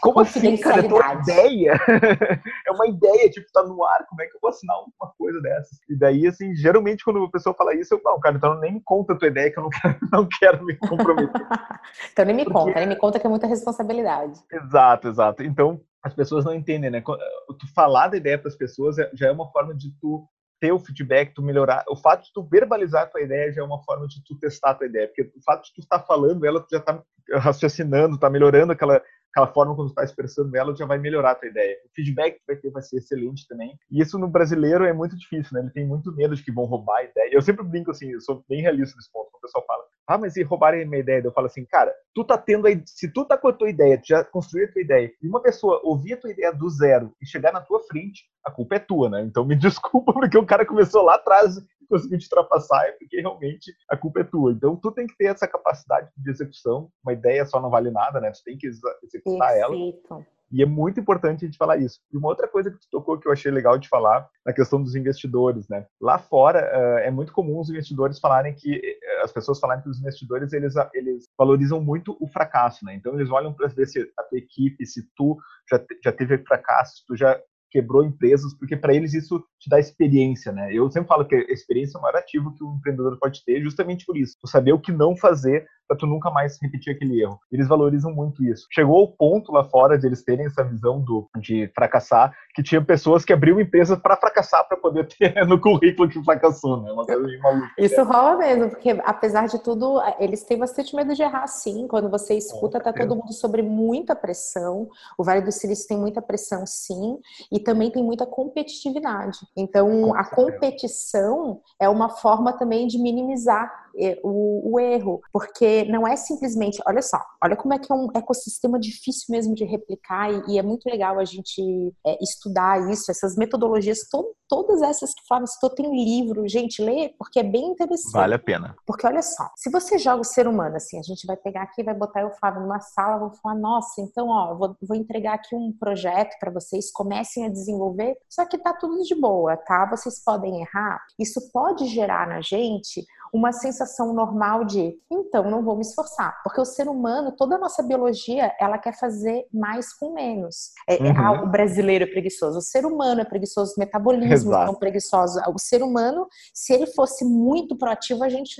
Como assim, cara? É tua ideia? é uma ideia, tipo, tá no ar, como é que eu vou assinar uma coisa dessas? E daí, assim, geralmente quando a pessoa fala isso, eu falo, cara, então nem me conta a tua ideia, que eu não quero, não quero me comprometer. então nem me Porque... conta, nem me conta que é muita responsabilidade. Exato, exato. Então, as pessoas não entendem, né? Tu falar da ideia para as pessoas é, já é uma forma de tu ter o feedback, tu melhorar. O fato de tu verbalizar a tua ideia já é uma forma de tu testar a tua ideia, porque o fato de tu estar falando ela, tu já está raciocinando, está melhorando aquela aquela forma como tu está expressando ela, já vai melhorar a tua ideia. O feedback que vai ter vai ser excelente também. E isso no brasileiro é muito difícil, né? Ele tem muito medo de que vão roubar a ideia. Eu sempre brinco assim, eu sou bem realista nesse ponto, quando o pessoal fala, ah, mas e roubarem a minha ideia? Eu falo assim, cara, tu tá tendo a, se tu tá com a tua ideia, tu já construiu a tua ideia, e uma pessoa ouvir a tua ideia do zero e chegar na tua frente, a culpa é tua, né? Então me desculpa porque o cara começou lá atrás conseguir te ultrapassar é porque realmente a culpa é tua. Então tu tem que ter essa capacidade de execução. Uma ideia só não vale nada, né? Tu tem que executar Perfeito. ela. E é muito importante a gente falar isso. E uma outra coisa que tu tocou que eu achei legal de falar, na questão dos investidores, né? Lá fora, é muito comum os investidores falarem que, as pessoas falarem que os investidores, eles, eles valorizam muito o fracasso, né? Então, eles olham para ver se a tua equipe, se tu já, já teve fracasso, se tu já quebrou empresas, porque para eles isso te dá experiência, né? Eu sempre falo que a experiência é o maior ativo que o empreendedor pode ter, justamente por isso. Tu saber o que não fazer para tu nunca mais repetir aquele erro. Eles valorizam muito isso. Chegou ao ponto lá fora de eles terem essa visão do, de fracassar, que tinha pessoas que abriam empresas para fracassar para poder ter no currículo que fracassou, né? Uma coisa maluca. Isso rola mesmo, porque apesar de tudo, eles têm bastante medo de errar sim. Quando você escuta, tá todo mundo sobre muita pressão. O Vale do Silício tem muita pressão sim, e também tem muita competitividade. Então, a competição é uma forma também de minimizar o, o, erro, porque não é simplesmente, olha só, olha como é que é um ecossistema difícil mesmo de replicar e, e é muito legal a gente é, estudar isso, essas metodologias, to, todas essas que falam, se tem livro, gente, lê, porque é bem interessante. Vale a pena. Porque olha só, se você joga o ser humano assim, a gente vai pegar aqui, vai botar o Flávio numa sala, vou falar, nossa, então, ó, vou, vou entregar aqui um projeto para vocês, comecem a desenvolver, só que tá tudo de boa, tá? Vocês podem errar. Isso pode gerar na gente uma sensação normal de, então, não vou me esforçar. Porque o ser humano, toda a nossa biologia, ela quer fazer mais com menos. É, é uhum. o brasileiro é preguiçoso, o ser humano é preguiçoso, o metabolismo é preguiçoso. O ser humano, se ele fosse muito proativo, a gente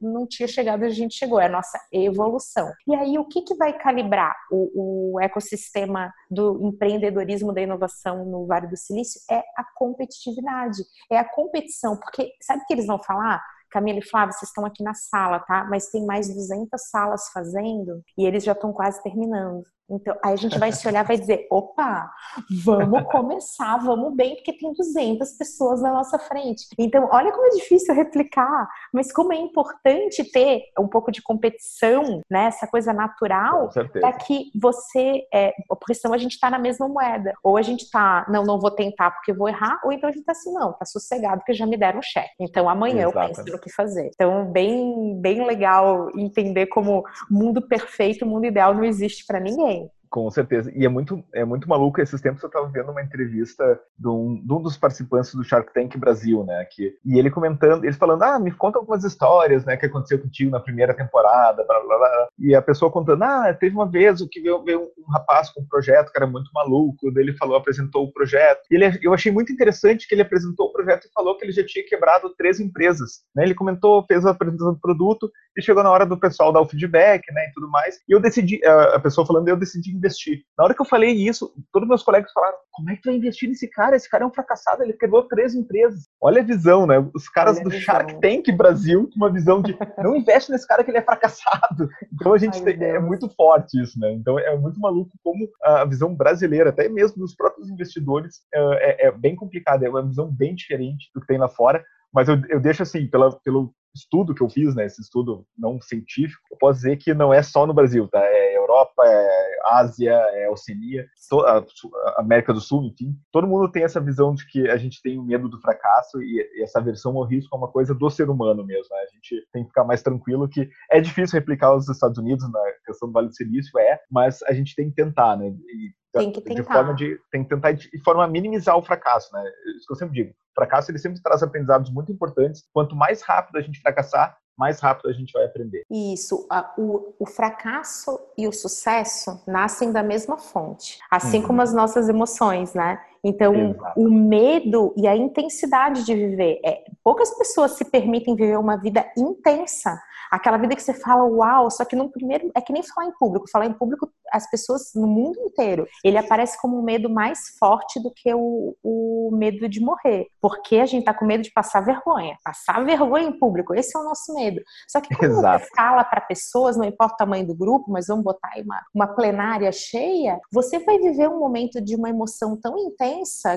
não tinha chegado onde a gente chegou. É a nossa evolução. E aí, o que, que vai calibrar o, o ecossistema do empreendedorismo, da inovação no Vale do Silício? É a competitividade, é a competição. Porque sabe o que eles vão falar? Camila e Flávio, vocês estão aqui na sala, tá? Mas tem mais 200 salas fazendo e eles já estão quase terminando. Então, aí a gente vai se olhar e vai dizer: opa, vamos começar, vamos bem, porque tem 200 pessoas na nossa frente. Então, olha como é difícil replicar, mas como é importante ter um pouco de competição, né? Essa coisa natural, para que você. É, porque senão a gente está na mesma moeda. Ou a gente está, não, não vou tentar porque vou errar, ou então a gente está assim, não, tá sossegado porque já me deram o cheque. Então, amanhã Exatamente. eu penso no que fazer. Então, bem, bem legal entender como mundo perfeito, mundo ideal não existe para ninguém. Com certeza. E é muito, é muito maluco. Esses tempos eu estava vendo uma entrevista de um, de um, dos participantes do Shark Tank Brasil, né? Que, e ele comentando, eles falando, ah, me conta algumas histórias, né? Que aconteceu contigo na primeira temporada, blá, blá, blá. E a pessoa contando, ah, teve uma vez que veio, veio um rapaz com um projeto que era muito maluco, daí ele falou, apresentou o projeto. E ele, eu achei muito interessante que ele apresentou o projeto e falou que ele já tinha quebrado três empresas, né? Ele comentou, fez a apresentação do produto e chegou na hora do pessoal dar o feedback, né? E tudo mais. E eu decidi, a pessoa falando, eu decidi investir. Na hora que eu falei isso, todos meus colegas falaram: como é que tu vai investir nesse cara? Esse cara é um fracassado, ele quebrou três empresas. Olha a visão, né? Os caras do Shark Tank Brasil, com uma visão de não investe nesse cara que ele é fracassado. Então a gente Ai, tem, é muito forte isso, né? Então é muito maluco como a visão brasileira, até mesmo dos próprios investidores, é, é, é bem complicada, é uma visão bem diferente do que tem lá fora. Mas eu, eu deixo assim, pela, pelo estudo que eu fiz, né, esse estudo não científico, eu posso dizer que não é só no Brasil, tá? É Europa, é Ásia, é Oceania, a América do Sul, enfim. Todo mundo tem essa visão de que a gente tem o medo do fracasso e essa aversão ao risco é uma coisa do ser humano mesmo. Né? A gente tem que ficar mais tranquilo que é difícil replicar os Estados Unidos na questão do Vale do Silício, é, mas a gente tem que tentar, né? E, tem que tentar. De forma de, tem que tentar de forma a minimizar o fracasso, né? Isso que eu sempre digo. O fracasso ele sempre traz aprendizados muito importantes. Quanto mais rápido a gente fracassar, mais rápido a gente vai aprender. Isso. O, o fracasso e o sucesso nascem da mesma fonte, assim uhum. como as nossas emoções, né? Então, Exato. o medo e a intensidade de viver. É, poucas pessoas se permitem viver uma vida intensa. Aquela vida que você fala, uau, só que no primeiro. É que nem falar em público. Falar em público, as pessoas no mundo inteiro, ele aparece como um medo mais forte do que o, o medo de morrer. Porque a gente tá com medo de passar vergonha. Passar vergonha em público. Esse é o nosso medo. Só que quando Exato. você fala para pessoas, não importa o tamanho do grupo, mas vamos botar aí uma, uma plenária cheia, você vai viver um momento de uma emoção tão intensa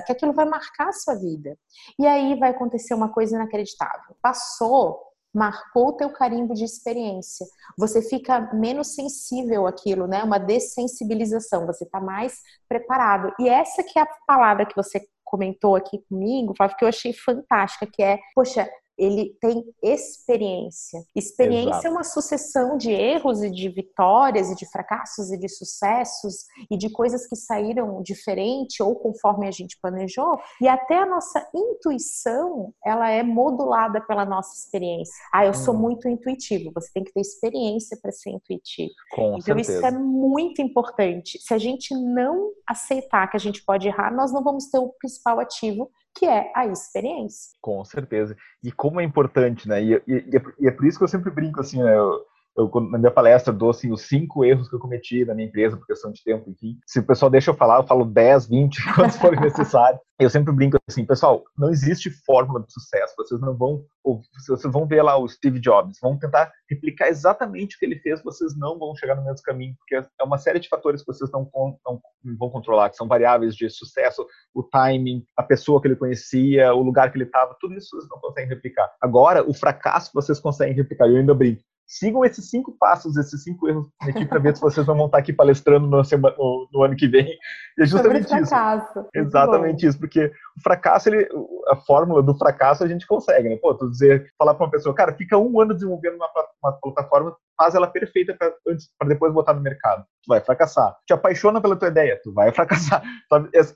que aquilo vai marcar a sua vida. E aí vai acontecer uma coisa inacreditável. Passou marcou o teu carimbo de experiência. Você fica menos sensível àquilo, né? Uma dessensibilização, você está mais preparado. E essa que é a palavra que você comentou aqui comigo, Flávio, que eu achei fantástica, que é, poxa, ele tem experiência. Experiência Exato. é uma sucessão de erros e de vitórias e de fracassos e de sucessos e de coisas que saíram diferente ou conforme a gente planejou. E até a nossa intuição, ela é modulada pela nossa experiência. Ah, eu sou hum. muito intuitivo. Você tem que ter experiência para ser intuitivo. Com então certeza. isso é muito importante. Se a gente não aceitar que a gente pode errar, nós não vamos ter o principal ativo que é a experiência. Com certeza. E como é importante, né? E, e, e, é, por isso que eu sempre brinco assim, né? Eu, eu, na minha palestra dou assim, os cinco erros que eu cometi na minha empresa por questão de tempo, enfim. Se o pessoal deixa eu falar, eu falo 10, 20, quantos forem necessários. Eu sempre brinco assim, pessoal, não existe fórmula de sucesso. Vocês não vão, ou, vocês vão ver lá o Steve Jobs, vão tentar replicar exatamente o que ele fez, vocês não vão chegar no mesmo caminho, porque é uma série de fatores que vocês não, não, vão controlar, que são variáveis de sucesso, o timing, a pessoa que ele conhecia, o lugar que ele estava, tudo isso vocês não conseguem replicar. Agora, o fracasso vocês conseguem replicar. Eu ainda brinco sigam esses cinco passos, esses cinco erros cometi para ver se vocês vão estar aqui palestrando no, semana, no, no ano que vem. E é justamente Sobre isso. Fracasso. Exatamente isso, porque o fracasso, ele, a fórmula do fracasso a gente consegue, né? Pô, tu dizer, falar para uma pessoa, cara, fica um ano desenvolvendo uma, uma plataforma, faz ela perfeita para depois botar no mercado. Tu vai fracassar. Te apaixona pela tua ideia, tu vai fracassar.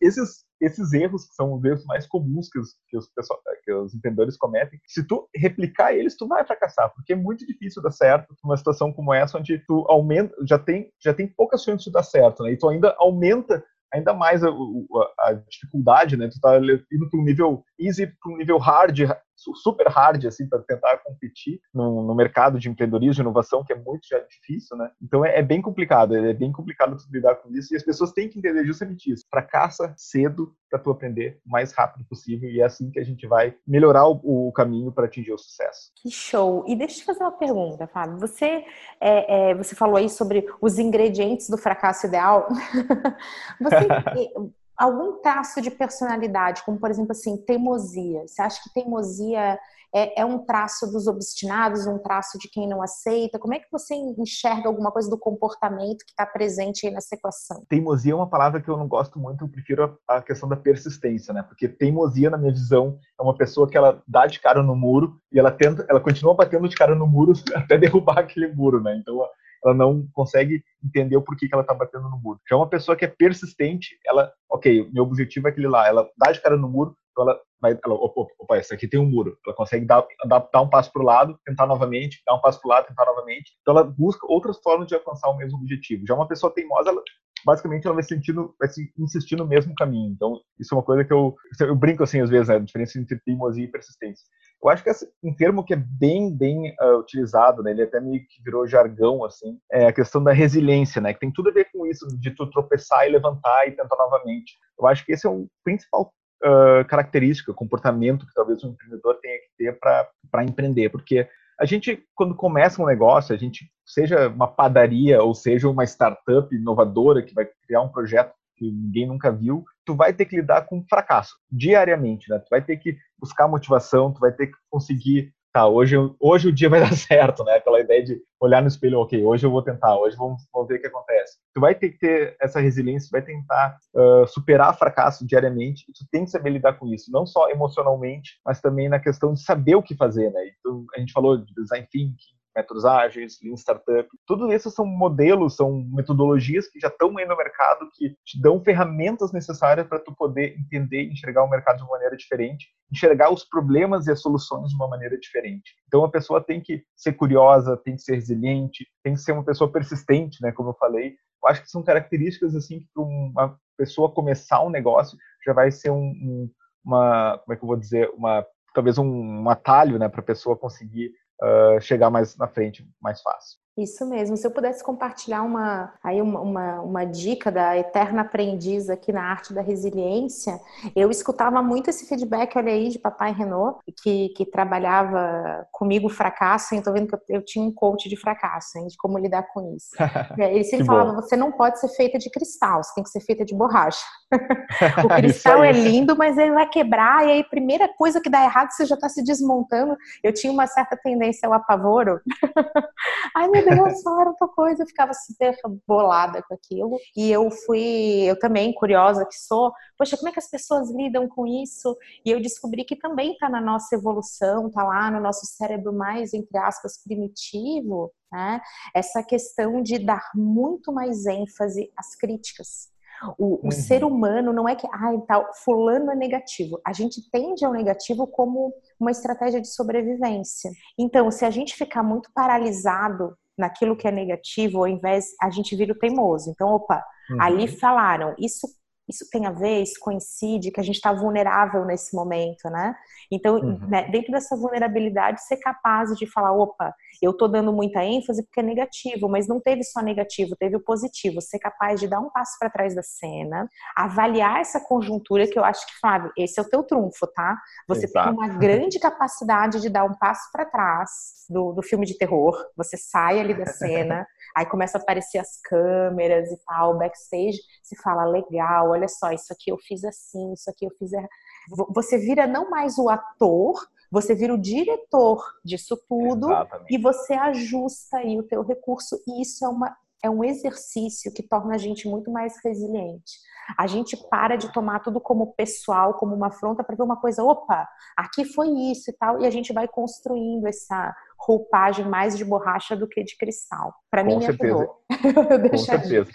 Esses, esses erros, que são os erros mais comuns que os, que os, pessoal, que os empreendedores cometem, se tu replicar eles, tu vai fracassar, porque é muito difícil dar certo numa situação como essa, onde tu aumenta, já tem, já tem poucas chances de dar certo, né? E tu ainda aumenta ainda mais a, a, a dificuldade, né? Tu tá indo para um nível easy para um nível hard, super hard, assim, para tentar competir no, no, mercado de empreendedorismo, de inovação, que é muito já difícil, né? Então é, é, bem complicado, é bem complicado lidar com isso e as pessoas têm que entender justamente isso. Fracassa cedo para tu aprender o mais rápido possível e é assim que a gente vai melhorar o, o caminho para atingir o sucesso. Que show! E deixa eu te fazer uma pergunta, Fábio. Você, é, é, você falou aí sobre os ingredientes do fracasso ideal. você algum traço de personalidade, como por exemplo assim, teimosia. Você acha que teimosia é, é, um traço dos obstinados, um traço de quem não aceita? Como é que você enxerga alguma coisa do comportamento que está presente aí nessa equação? Teimosia é uma palavra que eu não gosto muito, eu prefiro a, a questão da persistência, né? Porque teimosia, na minha visão, é uma pessoa que ela dá de cara no muro e ela tenta, ela continua batendo de cara no muro até derrubar aquele muro, né? Então ela não consegue entender o porquê que ela está batendo no muro. Já uma pessoa que é persistente, ela, ok, meu objetivo é aquele lá, ela dá de cara no muro, então ela vai, ela, opa, opa, essa aqui tem um muro, ela consegue dar, dar, dar um passo para o lado, tentar novamente, dar um passo para o lado, tentar novamente. Então ela busca outras formas de alcançar o mesmo objetivo. Já uma pessoa teimosa, ela basicamente ela vai sentindo, vai se insistir no mesmo caminho. Então, isso é uma coisa que eu, eu brinco assim às vezes, né, a diferença entre teimosia e persistência. Eu acho que esse, um termo que é bem, bem uh, utilizado, né, ele até meio que virou jargão, assim, é a questão da resiliência, né, que tem tudo a ver com isso, de tu tropeçar e levantar e tentar novamente. Eu acho que esse é o principal uh, característica, comportamento que talvez um empreendedor tenha que ter para empreender, porque a gente, quando começa um negócio, a gente, seja uma padaria ou seja uma startup inovadora que vai criar um projeto que ninguém nunca viu, tu vai ter que lidar com fracasso diariamente, né? Tu vai ter que buscar motivação, tu vai ter que conseguir tá, hoje, hoje o dia vai dar certo, né? Aquela ideia de olhar no espelho, ok, hoje eu vou tentar, hoje vamos, vamos ver o que acontece. Tu vai ter que ter essa resiliência, vai tentar uh, superar fracasso diariamente, tu tem que saber lidar com isso, não só emocionalmente, mas também na questão de saber o que fazer, né? Então, a gente falou de design thinking, métodos ágeis, Lean Startup. Tudo isso são modelos, são metodologias que já estão aí no mercado, que te dão ferramentas necessárias para tu poder entender e enxergar o mercado de uma maneira diferente, enxergar os problemas e as soluções de uma maneira diferente. Então a pessoa tem que ser curiosa, tem que ser resiliente, tem que ser uma pessoa persistente, né, como eu falei. Eu acho que são características assim que para uma pessoa começar um negócio já vai ser um, um, uma, como é que eu vou dizer, uma talvez um, um atalho, né, para a pessoa conseguir uh, chegar mais na frente mais fácil. Isso mesmo. Se eu pudesse compartilhar uma, aí uma, uma, uma, dica da eterna aprendiz aqui na arte da resiliência, eu escutava muito esse feedback, olha aí, de papai Renault, que, que trabalhava comigo fracasso, então vendo que eu, eu, tinha um coach de fracasso, hein, de como lidar com isso. Ele sempre falava, bom. você não pode ser feita de cristal, você tem que ser feita de borracha. o cristal é lindo, mas ele vai quebrar, e aí a primeira coisa que dá errado, você já está se desmontando. Eu tinha uma certa tendência ao apavoro. Ai, meu Falaram outra coisa, eu ficava super bolada com aquilo. E eu fui, eu também, curiosa que sou, poxa, como é que as pessoas lidam com isso? E eu descobri que também está na nossa evolução, está lá no nosso cérebro mais, entre aspas, primitivo, né? Essa questão de dar muito mais ênfase às críticas. O, uhum. o, ser humano não é que, ah, tal, fulano é negativo. A gente tende ao negativo como uma estratégia de sobrevivência. Então, se a gente ficar muito paralisado naquilo que é negativo, ao invés a gente vira o teimoso. Então, opa, uhum. ali falaram, isso isso tem a ver, isso coincide, que a gente está vulnerável nesse momento, né? Então, uhum. né, dentro dessa vulnerabilidade, ser capaz de falar, opa, eu estou dando muita ênfase porque é negativo, mas não teve só negativo, teve o positivo. Ser capaz de dar um passo para trás da cena, avaliar essa conjuntura, que eu acho que, Flávio, esse é o teu trunfo, tá? Você Exato. tem uma grande capacidade de dar um passo para trás do, do filme de terror, você sai ali da cena, aí começa a aparecer as câmeras e tal, backstage, se fala, legal, olha só, isso aqui eu fiz assim, isso aqui eu fiz errado. Você vira não mais o ator, você vira o diretor disso tudo Exatamente. e você ajusta aí o teu recurso e isso é uma é um exercício que torna a gente muito mais resiliente. A gente para de tomar tudo como pessoal, como uma afronta, para ver uma coisa, opa, aqui foi isso e tal, e a gente vai construindo essa roupagem mais de borracha do que de cristal. Para mim, me ajudou. eu Com certeza.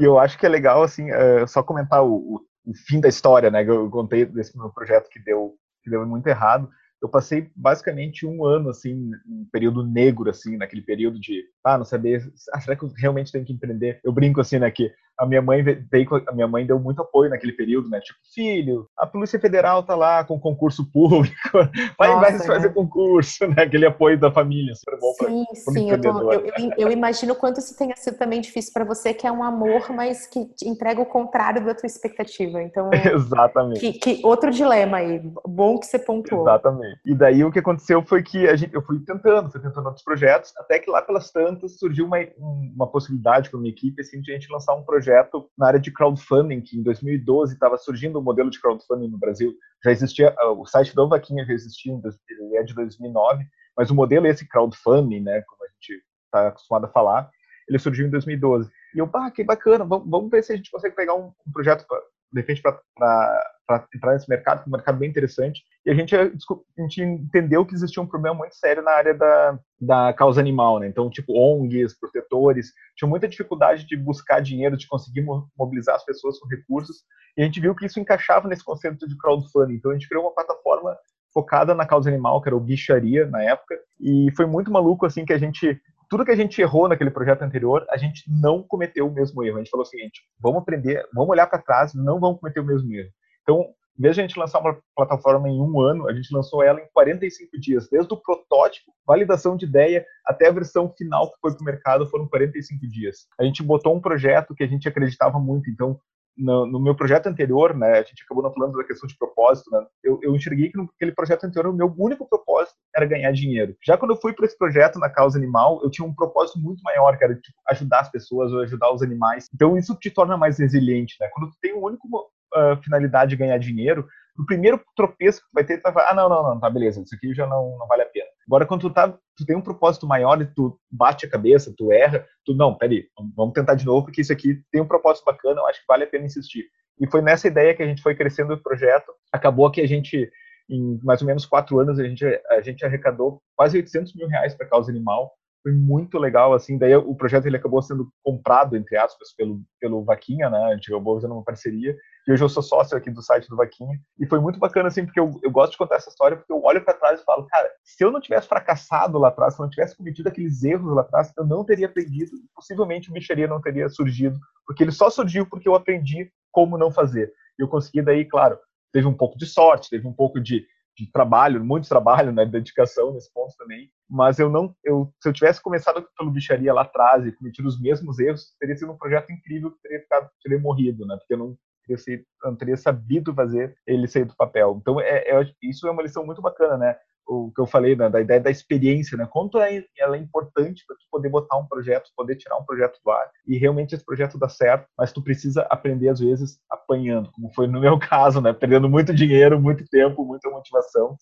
E eu acho que é legal, assim, uh, só comentar o, o, o, fim da história, né? Que eu contei desse meu projeto que deu, que deu muito errado eu passei basicamente um ano, assim, um período negro, assim, naquele período de, ah, não saber, ah, será que eu realmente tenho que empreender? Eu brinco, assim, né, que a minha mãe veio, a minha mãe deu muito apoio naquele período, né? Tipo, filho, a Polícia Federal tá lá com concurso público, vai, Nossa, vai fazer né? concurso, né? Aquele apoio da família, super bom Sim, pra, sim, eu, eu, eu, imagino quanto isso tenha sido também difícil para você, que é um amor, mas que entrega o contrário da tua expectativa. Então, exatamente. Que, que outro dilema aí, bom que você pontuou. Exatamente. E daí o que aconteceu foi que a gente, eu fui tentando, fui tentando outros projetos, até que lá pelas tantas surgiu uma, uma possibilidade com a minha equipe, assim, de a gente lançar um projeto projeto na área de crowdfunding, que em 2012 estava surgindo o um modelo de crowdfunding no Brasil. Já existia, ah, o site do Vaquinha já existia, ele é de 2009, mas o modelo esse crowdfunding, né, como a gente está acostumado a falar, ele surgiu em 2012. E eu, pá, que bacana, vamos, vamos ver se a gente consegue pegar um, um projeto, de repente, para entrar nesse mercado, que é um mercado bem interessante. E a gente, a gente entendeu que existia um problema muito sério na área da, da causa animal, né? Então, tipo, ONGs, protetores, tinham muita dificuldade de buscar dinheiro, de conseguir mobilizar as pessoas com recursos. E a gente viu que isso encaixava nesse conceito de crowdfunding. Então, a gente criou uma plataforma focada na causa animal, que era o Bicharia na época. E foi muito maluco, assim, que a gente tudo que a gente errou naquele projeto anterior, a gente não cometeu o mesmo erro. A gente falou o seguinte: vamos aprender, vamos olhar para trás, não vamos cometer o mesmo erro. Então, em vez de a gente lançar uma plataforma em um ano, a gente lançou ela em 45 dias. Desde o protótipo, validação de ideia, até a versão final que foi para o mercado, foram 45 dias. A gente botou um projeto que a gente acreditava muito. Então, no, no, meu projeto anterior, né, a gente acabou não falando da questão de propósito, né, eu, eu enxerguei que naquele projeto anterior o meu único propósito era ganhar dinheiro. Já quando eu fui para esse projeto na causa animal, eu tinha um propósito muito maior, que era tipo, ajudar as pessoas ou ajudar os animais. Então isso te torna mais resiliente, né? Quando tu tem um único uh, finalidade de ganhar dinheiro, o primeiro tropeço que tu vai ter, tu vai falar, ah, não, não, não, tá, beleza, isso aqui já não, não vale a pena. Agora, quando tu, tá, tu tem um propósito maior e tu bate a cabeça, tu erra, tu, não, peraí, vamos tentar de novo, porque isso aqui tem um propósito bacana, eu acho que vale a pena insistir. E foi nessa ideia que a gente foi crescendo o projeto. Acabou que a gente, em mais ou menos quatro anos, a gente, a gente arrecadou quase 800 mil reais para causa animal foi muito legal, assim, daí o projeto ele acabou sendo comprado, entre aspas, pelo, pelo Vaquinha, né, a gente acabou fazendo uma parceria, e hoje eu sou sócio aqui do site do Vaquinha, e foi muito bacana, assim, porque eu, eu gosto de contar essa história, porque eu olho para trás e falo, cara, se eu não tivesse fracassado lá atrás, se eu não tivesse cometido aqueles erros lá atrás, eu não teria aprendido, possivelmente o bicharia não teria surgido, porque ele só surgiu porque eu aprendi como não fazer. E eu consegui daí, claro, teve um pouco de sorte, teve um pouco de de trabalho, muito trabalho, né, dedicação nesse ponto também. Mas eu não, eu, se eu tivesse começado pelo bicharia lá atrás e cometido os mesmos erros, teria sido um projeto incrível que teria ficado, teria morrido, né, porque eu não teria, sido, não teria sabido fazer ele sair do papel. Então, é, é, isso é uma lição muito bacana, né? o que eu falei né, da ideia da experiência, né? Quanto é, ela é importante para tu poder botar um projeto, poder tirar um projeto do ar e realmente esse projeto dá certo, mas tu precisa aprender às vezes apanhando, como foi no meu caso, né? Perdendo muito dinheiro, muito tempo, muita motivação,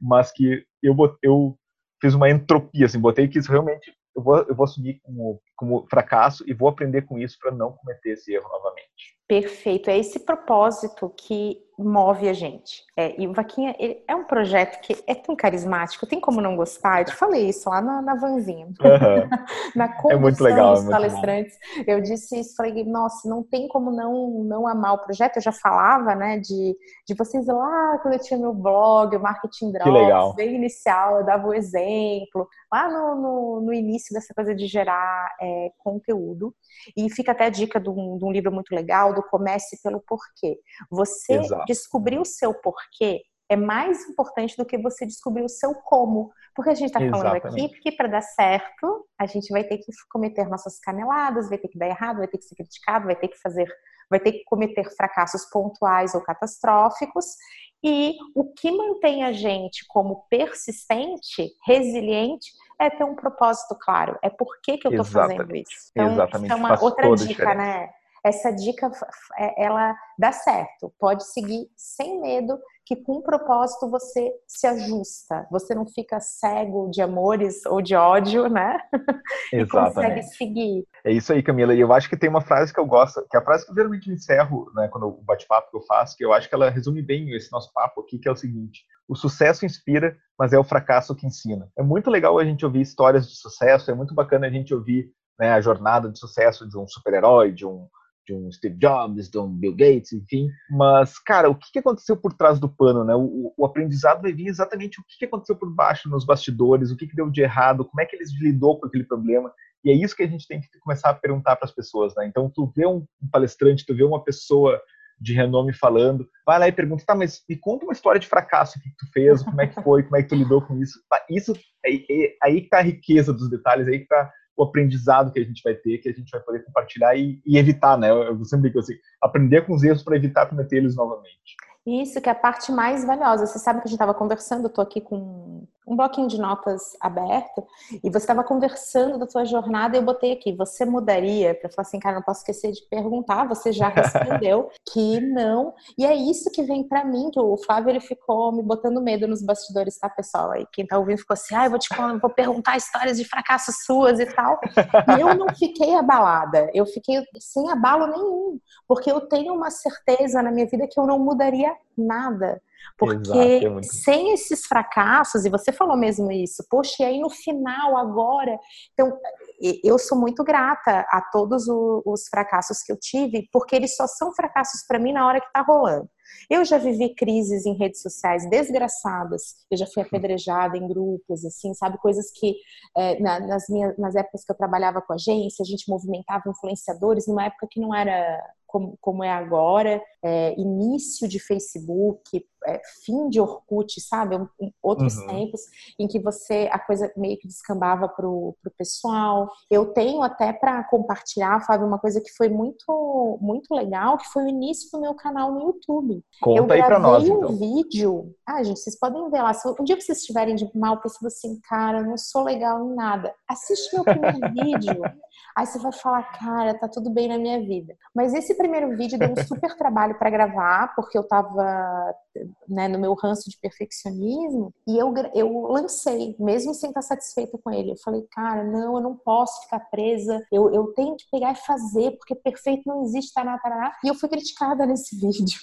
mas que eu eu fiz uma entropia, assim, botei que isso realmente eu vou, eu vou assumir como, como fracasso e vou aprender com isso para não cometer esse erro novamente. Perfeito, é esse propósito que move a gente. É, e o Vaquinha é um projeto que é tão carismático, tem como não gostar? Eu te falei isso lá na, na vanzinha. Uhum. na condução é muito legal, dos é palestrantes. Eu disse isso, falei, nossa, não tem como não, não amar o projeto. Eu já falava, né, de, de vocês lá, quando eu tinha meu blog, o Marketing Drops, bem inicial, eu dava o exemplo, lá no, no, no início dessa coisa de gerar é, conteúdo. E fica até a dica de um, de um livro muito legal, do Comece pelo Porquê. Você Exato. descobrir o seu porquê é mais importante do que você descobrir o seu como. Porque a gente está falando aqui que para dar certo, a gente vai ter que cometer nossas caneladas, vai ter que dar errado, vai ter que ser criticado, vai ter que fazer, vai ter que cometer fracassos pontuais ou catastróficos. E o que mantém a gente como persistente, resiliente, é ter um propósito claro. É por que, que eu estou fazendo isso. Então, Exatamente. isso é uma outra dica, né? Essa dica, é, ela dá certo. Pode seguir sem medo, que com um propósito você se ajusta. Você não fica cego de amores ou de ódio, né? Exatamente. e consegue seguir. É isso aí, Camila. E eu acho que tem uma frase que eu gosto, que é a frase que eu geralmente encerro, né, quando o bate-papo que eu faço, que eu acho que ela resume bem esse nosso papo aqui, que é o seguinte: o sucesso inspira, mas é o fracasso que ensina. É muito legal a gente ouvir histórias de sucesso, é muito bacana a gente ouvir né, a jornada de sucesso de um super-herói, de um, de um Steve Jobs, de um Bill Gates, enfim. Mas, cara, o que aconteceu por trás do pano, né? O, o aprendizado vai vir exatamente o que aconteceu por baixo, nos bastidores, o que, deu de errado, como é que eles lidou com aquele problema. E é isso que a gente tem que começar a perguntar para as pessoas, né? Então, tu vê um palestrante, tu vê uma pessoa de renome falando, vai lá e pergunta, tá, mas me conta uma história de fracasso que tu fez, como é que foi, como é que tu lidou com isso. Isso aí, aí que tá a riqueza dos detalhes, aí que tá o aprendizado que a gente vai ter, que a gente vai poder compartilhar e, e evitar, né? Eu sempre digo assim, aprender com os erros para evitar cometer eles novamente. Isso que é a parte mais valiosa. Você sabe que a gente estava conversando, eu tô aqui com um bloquinho de notas aberto, e você estava conversando da sua jornada, e eu botei aqui, você mudaria? Para falar assim, cara, não posso esquecer de perguntar, você já respondeu que não. E é isso que vem para mim, que o Flávio ele ficou me botando medo nos bastidores, tá, pessoal? Aí quem tá ouvindo ficou assim, ah, eu vou te vou perguntar histórias de fracassos suas e tal. E eu não fiquei abalada, eu fiquei sem abalo nenhum, porque eu tenho uma certeza na minha vida que eu não mudaria nada. Porque Exato, é sem esses fracassos, e você falou mesmo isso, poxa, e aí no final, agora. Então, eu sou muito grata a todos os fracassos que eu tive, porque eles só são fracassos para mim na hora que tá rolando. Eu já vivi crises em redes sociais desgraçadas. Eu já fui apedrejada em grupos, assim, sabe? Coisas que é, nas, minhas, nas épocas que eu trabalhava com agência, a gente movimentava influenciadores numa época que não era como, como é agora, é, início de Facebook, é, fim de Orkut, sabe? Um, outros uhum. tempos em que você a coisa meio que descambava pro, pro pessoal. Eu tenho até para compartilhar, Fábio, uma coisa que foi muito muito legal, que foi o início do meu canal no YouTube. Conta eu aí para nós, um então. vídeo. Ah, gente, vocês podem ver lá. Se um dia vocês estiverem de mal pensando assim, cara, não sou legal em nada, assiste meu primeiro vídeo. Aí você vai falar, cara, tá tudo bem na minha vida. Mas esse primeiro vídeo deu um super trabalho para gravar, porque eu tava né, no meu ranço de perfeccionismo, e eu, eu lancei, mesmo sem estar satisfeita com ele. Eu falei, cara, não, eu não posso ficar presa, eu, eu tenho que pegar e fazer, porque perfeito não existe, tá, tá. E eu fui criticada nesse vídeo.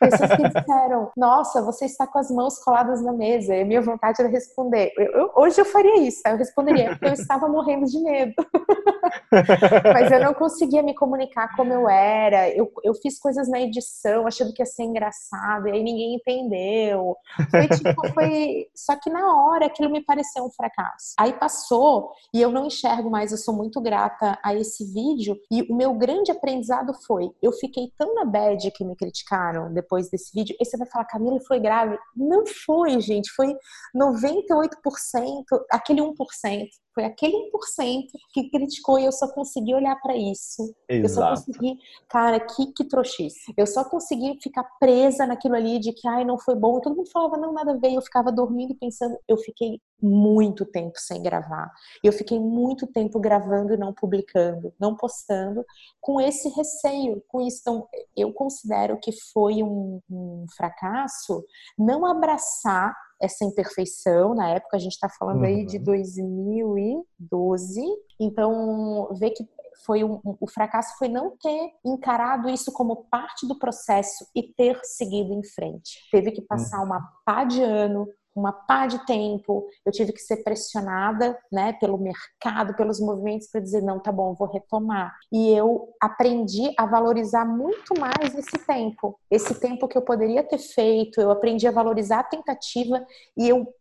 Pessoas que disseram, nossa, você está com as mãos coladas na mesa. E minha vontade era responder. Eu, eu, hoje eu faria isso, tá? eu responderia, porque eu estava morrendo de medo. Mas eu não conseguia me comunicar como eu era. Eu, eu fiz coisas na edição achando que ia ser engraçado, e aí ninguém entendeu. Foi tipo, foi. Só que na hora aquilo me pareceu um fracasso. Aí passou e eu não enxergo mais, eu sou muito grata a esse vídeo. E o meu grande aprendizado foi: eu fiquei tão na bad que me criticaram depois desse vídeo. E você vai falar, Camila, foi grave? Não foi, gente. Foi 98%, aquele 1% foi aquele 1% que criticou e eu só consegui olhar para isso. Exato. Eu só consegui, cara, que, que trouxice. Eu só consegui ficar presa naquilo ali de que, ai, não foi bom. E todo mundo falava, não, nada a ver. Eu ficava dormindo pensando. Eu fiquei muito tempo sem gravar. Eu fiquei muito tempo gravando e não publicando, não postando, com esse receio, com isso. Então, eu considero que foi um, um fracasso não abraçar essa imperfeição. Na época, a gente está falando uhum. aí de 2012. Então, ver que foi um, o fracasso foi não ter encarado isso como parte do processo e ter seguido em frente. Teve que passar uhum. uma pá de ano, uma pá de tempo, eu tive que ser pressionada, né, pelo mercado, pelos movimentos para dizer não, tá bom, vou retomar. E eu aprendi a valorizar muito mais esse tempo, esse tempo que eu poderia ter feito. Eu aprendi a valorizar a tentativa e eu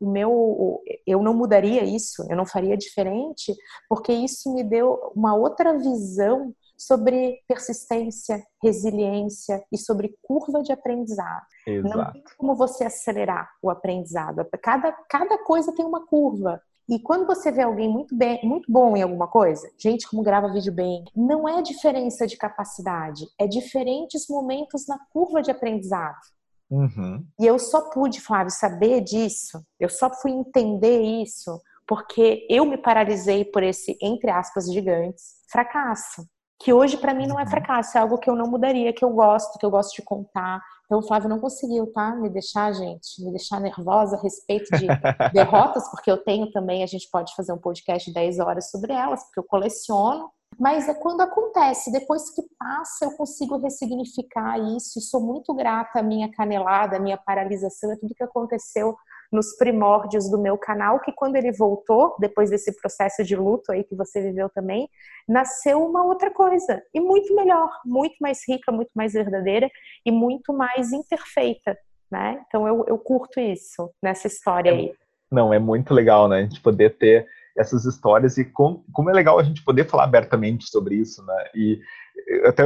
o meu eu não mudaria isso, eu não faria diferente, porque isso me deu uma outra visão sobre persistência, resiliência e sobre curva de aprendizado. Exato. Não tem como você acelerar o aprendizado. Cada, cada coisa tem uma curva. E quando você vê alguém muito bem, muito bom em alguma coisa, gente como grava vídeo bem, não é diferença de capacidade, é diferentes momentos na curva de aprendizado. Uhum. E eu só pude, Flávio, saber disso, eu só fui entender isso porque eu me paralisei por esse, entre aspas, gigantes, fracasso que hoje para mim não é uhum. fracasso, é algo que eu não mudaria, que eu gosto, que eu gosto de contar. Então o Flávio não conseguiu, tá? Me deixar, gente, me deixar nervosa a respeito de derrotas, porque eu tenho também, a gente pode fazer um podcast de 10 horas sobre elas, porque eu coleciono. Mas é quando acontece, depois que passa, eu consigo ressignificar isso e sou muito grata à minha canelada, à minha paralisação, a tudo que aconteceu nos primórdios do meu canal, que quando ele voltou, depois desse processo de luto aí que você viveu também, nasceu uma outra coisa. E muito melhor, muito mais rica, muito mais verdadeira e muito mais imperfeita, né? Então eu, eu curto isso nessa história é, aí. Não, é muito legal, né? A gente poder ter essas histórias e com, como é legal a gente poder falar abertamente sobre isso, né? E até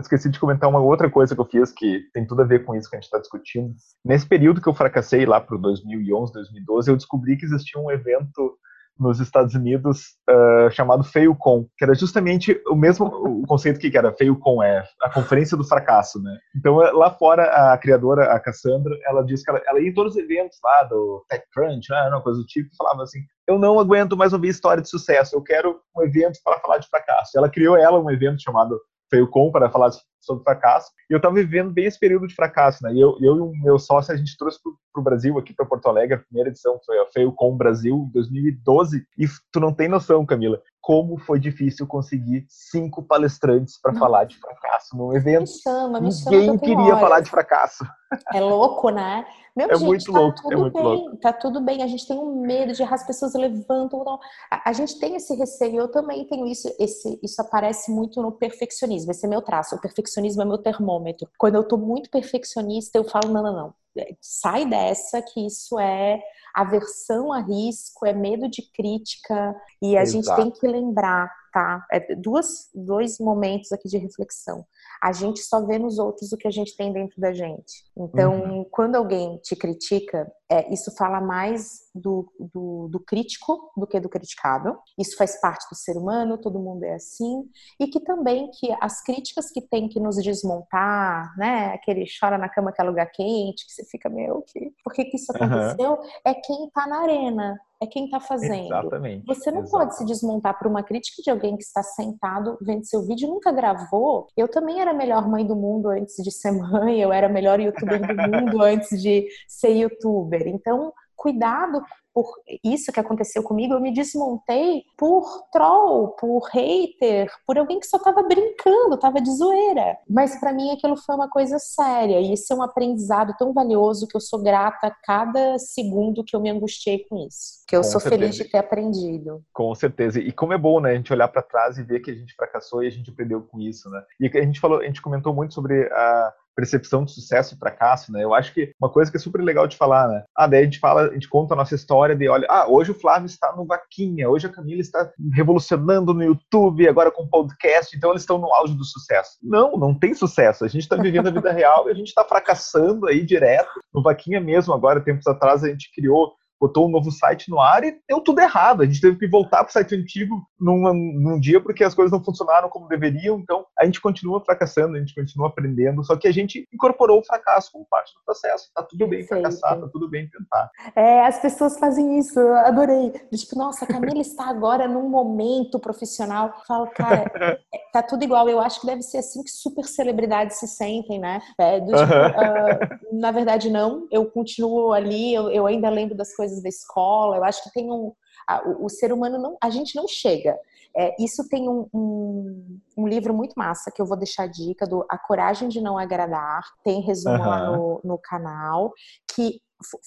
esqueci de comentar uma outra coisa que eu fiz que tem tudo a ver com isso que a gente está discutindo. Nesse período que eu fracassei lá para 2011, 2012, eu descobri que existia um evento nos Estados Unidos uh, chamado FailCon, que era justamente o mesmo o conceito que era FailCon, é a conferência do fracasso, né? Então eh, lá fora a criadora, a Cassandra, ela disse que ela, ela ia em todos os eventos lá do TechCrunch, né, uma coisa do tipo, falava assim, eu não aguento mais ouvir história de sucesso, eu quero um evento para falar de fracasso. Ela criou ela um evento chamado FailCon para falar sobre fracasso. E eu estava vivendo bem esse período de fracasso, né? E eu, eu e o meu sócio, a gente trouxe para o Brasil, aqui para Porto Alegre, a primeira edição foi a FailCon Brasil, em 2012. E tu não tem noção, Camila, como foi difícil conseguir cinco palestrantes para falar de fracasso num evento. Me chama, me chama. Ninguém queria falar de fracasso. É louco, né? Meu, é gente, muito tá louco, tudo é muito bem, louco. Tá tudo bem, a gente tem um medo de errar, as pessoas levantam. Não. A, a, gente tem esse receio, eu também tenho isso. Esse, isso aparece muito no perfeccionismo, esse é meu traço. O perfeccionismo é meu termômetro. Quando eu tô muito perfeccionista, eu falo: não, não, não. Sai dessa, que isso é aversão a risco, é medo de crítica, e a Exato. gente tem que lembrar, tá? É duas, dois momentos aqui de reflexão a gente só vê nos outros o que a gente tem dentro da gente. Então, uhum. quando alguém te critica, é, isso fala mais do, do, do, crítico do que do criticado. Isso faz parte do ser humano, todo mundo é assim. E que também que as críticas que tem que nos desmontar, né? Aquele chora na cama que é lugar quente, que você fica, meu, que, por que, que isso aconteceu? Uhum. É quem tá na arena. é quem está fazendo. Exatamente. Você não Exatamente. pode se desmontar por uma crítica de alguém que está sentado vendo seu vídeo e nunca gravou. Eu também era a melhor mãe do mundo antes de ser mãe, eu era a melhor youtuber do mundo antes de ser youtuber. Então, cuidado por isso que aconteceu comigo, eu me desmontei por troll, por hater, por alguém que só tava brincando, tava de zoeira. Mas para mim aquilo foi uma coisa séria e isso é um aprendizado tão valioso que eu sou grata a cada segundo que eu me angustiei com isso. Que eu com sou certeza. feliz de ter aprendido. Com certeza. E como é bom, né, a gente olhar para trás e ver que a gente fracassou e a gente aprendeu com isso, né? E a gente falou, a gente comentou muito sobre a percepção de sucesso e fracasso, né? Eu acho que uma coisa que é super legal de falar, né? Ah, daí a gente fala, a gente conta a nossa história de, olha, ah, hoje o Flávio está no Vaquinha, hoje a Camila está revolucionando no YouTube, agora com podcast, então eles estão no auge do sucesso. Não, não tem sucesso. A gente está vivendo a vida real e a gente está fracassando aí direto. No Vaquinha mesmo, agora, tempos atrás, a gente criou botou um novo site no ar e deu tudo errado. A gente teve que voltar para o site antigo num, num dia porque as coisas não funcionaram como deveriam. Então, a gente continua fracassando, a gente continua aprendendo, só que a gente incorporou o fracasso como parte do processo. Tá tudo bem fracassar, tá tudo bem tentar. É, as pessoas fazem isso, eu adorei. Tipo, nossa, a Camila está agora num momento profissional. Eu falo, cara, é, tá tudo igual. Eu acho que deve ser assim que super celebridades se sentem, né? É, do, tipo, uh, na verdade, não. Eu continuo ali, eu, eu ainda lembro das coisas coisas da escola. Eu acho que tem um. A, o, o, ser humano não. A gente não chega. É, isso tem um, um, um, livro muito massa que eu vou deixar a dica do A Coragem de Não Agradar. Tem resumo uhum. lá no, no canal. Que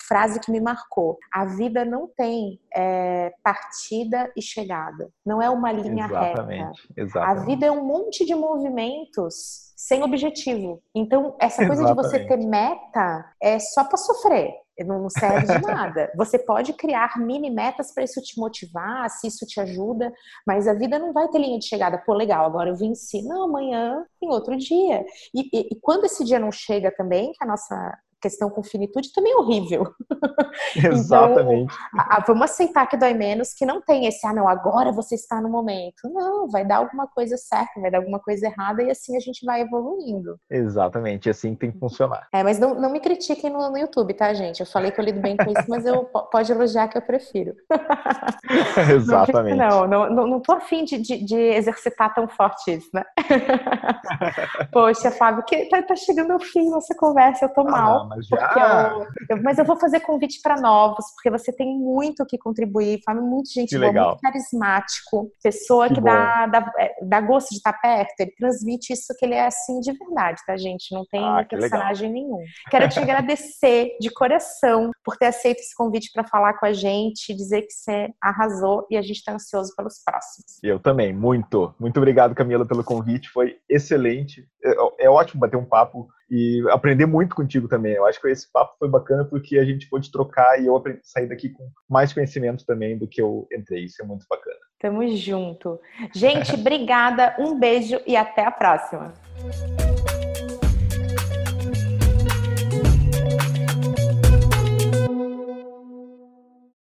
frase que me marcou. A vida não tem é, partida e chegada. Não é uma linha exatamente, reta. Exatamente. A vida é um monte de movimentos sem objetivo. Então, essa coisa exatamente. de você ter meta é só para sofrer não serve de nada. Você pode criar mini metas para isso te motivar, se isso te ajuda, mas a vida não vai ter linha de chegada. Pô, legal, agora eu venci. Não, amanhã tem outro dia. E, e, e quando esse dia não chega também, que a nossa questão com finitude também é horrível. Exatamente. então, a, a, vamos aceitar que dói menos, que não tem esse, ah, não, agora você está no momento. Não, vai dar alguma coisa certa, vai dar alguma coisa errada e assim a gente vai evoluindo. Exatamente, assim tem que funcionar. É, mas não, não me critiquem no, no YouTube, tá, gente? Eu falei que eu lido bem com isso, mas eu pode elogiar que eu prefiro. Exatamente. Não, não, não, não tô afim de, de, de exercitar tão forte isso, né? Poxa, Fábio, que tá, tá chegando ao fim nossa conversa, eu tô ah, mal mas já. Eu, eu, mas eu vou fazer convite para novos, porque você tem muito que contribuir. Fala muito gente boa, legal. muito carismático, pessoa que, que dá, dá, é, dá, gosto de estar perto. Ele transmite isso que ele é assim de verdade, tá, gente? Não tem ah, personagem legal. nenhum. Quero te agradecer de coração por ter aceito esse convite para falar com a gente, dizer que você arrasou e a gente está ansioso pelos próximos. Eu também, muito. Muito obrigado, Camila, pelo convite. Foi excelente. É, é ótimo bater um papo e aprender muito contigo também. Eu acho que esse papo foi bacana porque a gente pôde trocar e eu sair daqui com mais conhecimento também do que eu entrei. Isso é muito bacana. Tamo junto. Gente, obrigada, um beijo e até a próxima.